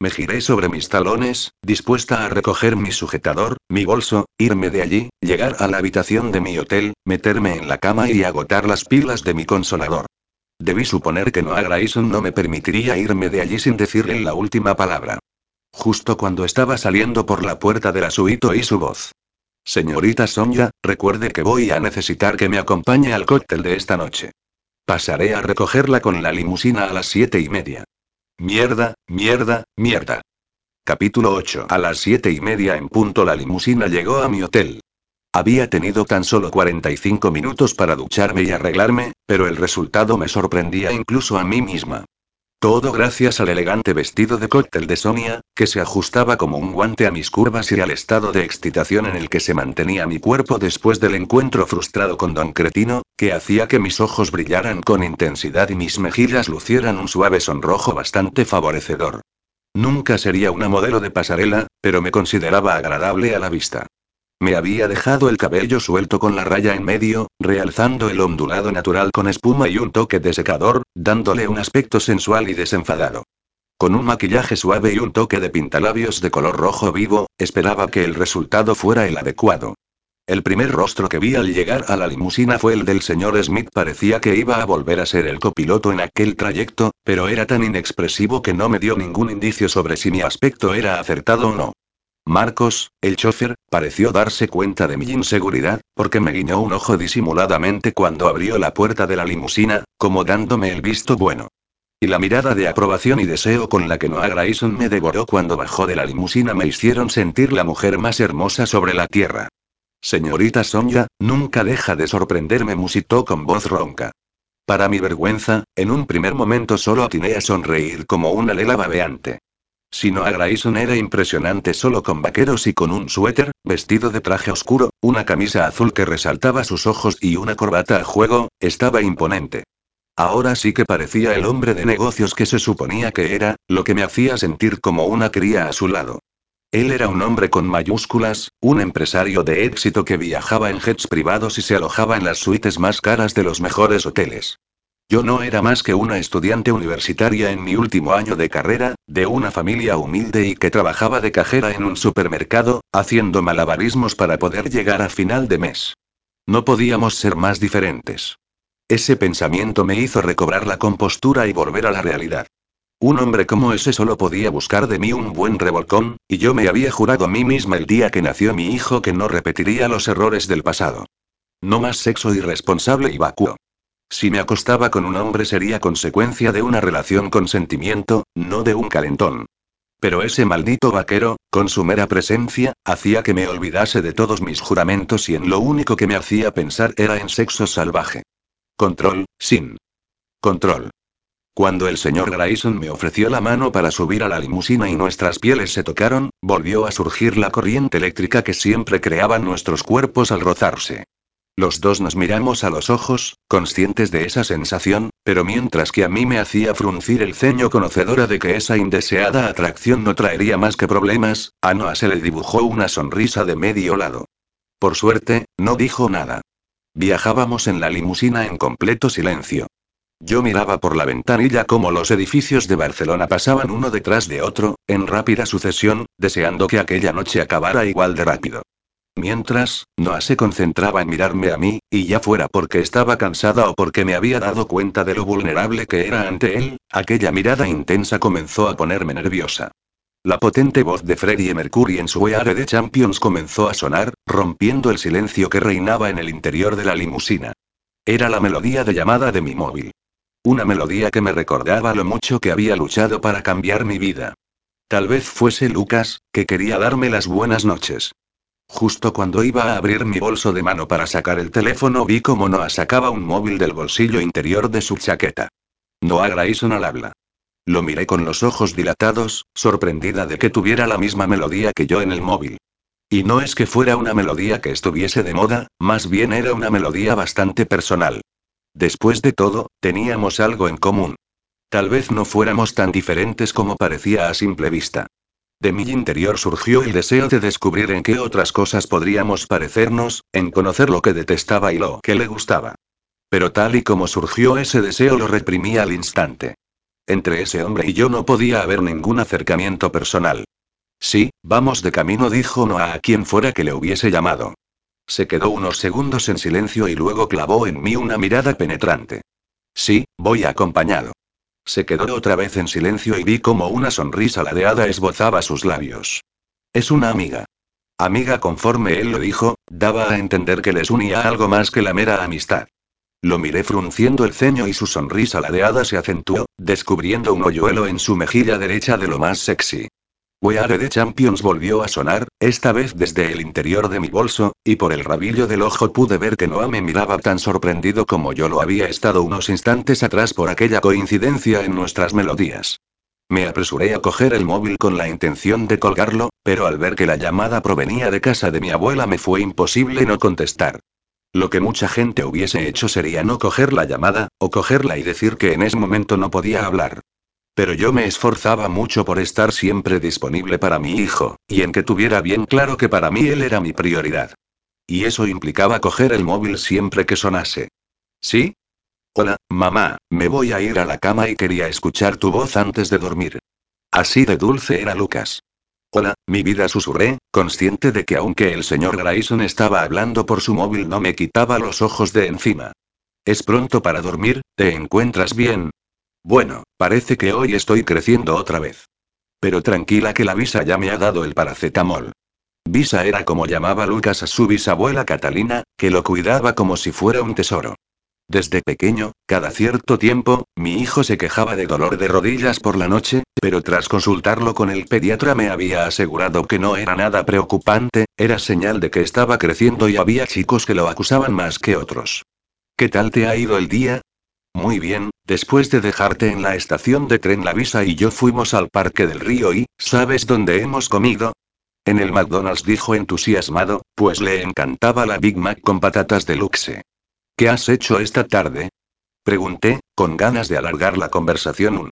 Me giré sobre mis talones, dispuesta a recoger mi sujetador, mi bolso, irme de allí, llegar a la habitación de mi hotel, meterme en la cama y agotar las pilas de mi consolador. Debí suponer que Noah Grayson no me permitiría irme de allí sin decirle la última palabra. Justo cuando estaba saliendo por la puerta de la suite oí su voz. Señorita Sonia, recuerde que voy a necesitar que me acompañe al cóctel de esta noche. Pasaré a recogerla con la limusina a las siete y media. Mierda, mierda, mierda. Capítulo 8. A las siete y media en punto la limusina llegó a mi hotel. Había tenido tan solo 45 minutos para ducharme y arreglarme, pero el resultado me sorprendía incluso a mí misma. Todo gracias al elegante vestido de cóctel de Sonia, que se ajustaba como un guante a mis curvas y al estado de excitación en el que se mantenía mi cuerpo después del encuentro frustrado con Don Cretino, que hacía que mis ojos brillaran con intensidad y mis mejillas lucieran un suave sonrojo bastante favorecedor. Nunca sería una modelo de pasarela, pero me consideraba agradable a la vista. Me había dejado el cabello suelto con la raya en medio, realzando el ondulado natural con espuma y un toque de secador, dándole un aspecto sensual y desenfadado. Con un maquillaje suave y un toque de pintalabios de color rojo vivo, esperaba que el resultado fuera el adecuado. El primer rostro que vi al llegar a la limusina fue el del señor Smith. Parecía que iba a volver a ser el copiloto en aquel trayecto, pero era tan inexpresivo que no me dio ningún indicio sobre si mi aspecto era acertado o no. Marcos, el chofer, pareció darse cuenta de mi inseguridad, porque me guiñó un ojo disimuladamente cuando abrió la puerta de la limusina, como dándome el visto bueno. Y la mirada de aprobación y deseo con la que Noah Grayson me devoró cuando bajó de la limusina me hicieron sentir la mujer más hermosa sobre la tierra. Señorita Sonia, nunca deja de sorprenderme, musitó con voz ronca. Para mi vergüenza, en un primer momento solo atiné a sonreír como una lela babeante. Sino Grayson era impresionante solo con vaqueros y con un suéter, vestido de traje oscuro, una camisa azul que resaltaba sus ojos y una corbata a juego, estaba imponente. Ahora sí que parecía el hombre de negocios que se suponía que era, lo que me hacía sentir como una cría a su lado. Él era un hombre con mayúsculas, un empresario de éxito que viajaba en jets privados y se alojaba en las suites más caras de los mejores hoteles. Yo no era más que una estudiante universitaria en mi último año de carrera, de una familia humilde y que trabajaba de cajera en un supermercado, haciendo malabarismos para poder llegar a final de mes. No podíamos ser más diferentes. Ese pensamiento me hizo recobrar la compostura y volver a la realidad. Un hombre como ese solo podía buscar de mí un buen revolcón, y yo me había jurado a mí misma el día que nació mi hijo que no repetiría los errores del pasado. No más sexo irresponsable y vacuo. Si me acostaba con un hombre sería consecuencia de una relación con sentimiento, no de un calentón. Pero ese maldito vaquero, con su mera presencia, hacía que me olvidase de todos mis juramentos y en lo único que me hacía pensar era en sexo salvaje. Control, sin. Control. Cuando el señor Grayson me ofreció la mano para subir a la limusina y nuestras pieles se tocaron, volvió a surgir la corriente eléctrica que siempre creaban nuestros cuerpos al rozarse. Los dos nos miramos a los ojos, conscientes de esa sensación, pero mientras que a mí me hacía fruncir el ceño conocedora de que esa indeseada atracción no traería más que problemas, a Noah se le dibujó una sonrisa de medio lado. Por suerte, no dijo nada. Viajábamos en la limusina en completo silencio. Yo miraba por la ventanilla cómo los edificios de Barcelona pasaban uno detrás de otro, en rápida sucesión, deseando que aquella noche acabara igual de rápido. Mientras, Noah se concentraba en mirarme a mí, y ya fuera porque estaba cansada o porque me había dado cuenta de lo vulnerable que era ante él, aquella mirada intensa comenzó a ponerme nerviosa. La potente voz de Freddie Mercury en su Weare de Champions comenzó a sonar, rompiendo el silencio que reinaba en el interior de la limusina. Era la melodía de llamada de mi móvil. Una melodía que me recordaba lo mucho que había luchado para cambiar mi vida. Tal vez fuese Lucas, que quería darme las buenas noches. Justo cuando iba a abrir mi bolso de mano para sacar el teléfono vi como Noah sacaba un móvil del bolsillo interior de su chaqueta. Noah Grayson al habla. Lo miré con los ojos dilatados, sorprendida de que tuviera la misma melodía que yo en el móvil. Y no es que fuera una melodía que estuviese de moda, más bien era una melodía bastante personal. Después de todo, teníamos algo en común. Tal vez no fuéramos tan diferentes como parecía a simple vista. De mi interior surgió el deseo de descubrir en qué otras cosas podríamos parecernos, en conocer lo que detestaba y lo que le gustaba. Pero tal y como surgió ese deseo lo reprimí al instante. Entre ese hombre y yo no podía haber ningún acercamiento personal. Sí, vamos de camino, dijo Noah a quien fuera que le hubiese llamado. Se quedó unos segundos en silencio y luego clavó en mí una mirada penetrante. Sí, voy acompañado. Se quedó otra vez en silencio y vi como una sonrisa ladeada esbozaba sus labios. Es una amiga. Amiga conforme él lo dijo, daba a entender que les unía algo más que la mera amistad. Lo miré frunciendo el ceño y su sonrisa ladeada se acentuó, descubriendo un hoyuelo en su mejilla derecha de lo más sexy. We Are the Champions volvió a sonar, esta vez desde el interior de mi bolso, y por el rabillo del ojo pude ver que Noah me miraba tan sorprendido como yo lo había estado unos instantes atrás por aquella coincidencia en nuestras melodías. Me apresuré a coger el móvil con la intención de colgarlo, pero al ver que la llamada provenía de casa de mi abuela me fue imposible no contestar. Lo que mucha gente hubiese hecho sería no coger la llamada, o cogerla y decir que en ese momento no podía hablar. Pero yo me esforzaba mucho por estar siempre disponible para mi hijo, y en que tuviera bien claro que para mí él era mi prioridad. Y eso implicaba coger el móvil siempre que sonase. ¿Sí? Hola, mamá, me voy a ir a la cama y quería escuchar tu voz antes de dormir. Así de dulce era Lucas. Hola, mi vida susurré, consciente de que aunque el señor Grayson estaba hablando por su móvil no me quitaba los ojos de encima. Es pronto para dormir, ¿te encuentras bien? Bueno, parece que hoy estoy creciendo otra vez. Pero tranquila que la visa ya me ha dado el paracetamol. Visa era como llamaba Lucas a su bisabuela Catalina, que lo cuidaba como si fuera un tesoro. Desde pequeño, cada cierto tiempo, mi hijo se quejaba de dolor de rodillas por la noche, pero tras consultarlo con el pediatra me había asegurado que no era nada preocupante, era señal de que estaba creciendo y había chicos que lo acusaban más que otros. ¿Qué tal te ha ido el día? Muy bien, después de dejarte en la estación de tren La Visa y yo fuimos al Parque del Río y, ¿sabes dónde hemos comido? En el McDonald's dijo entusiasmado, pues le encantaba la Big Mac con patatas deluxe. ¿Qué has hecho esta tarde? Pregunté, con ganas de alargar la conversación un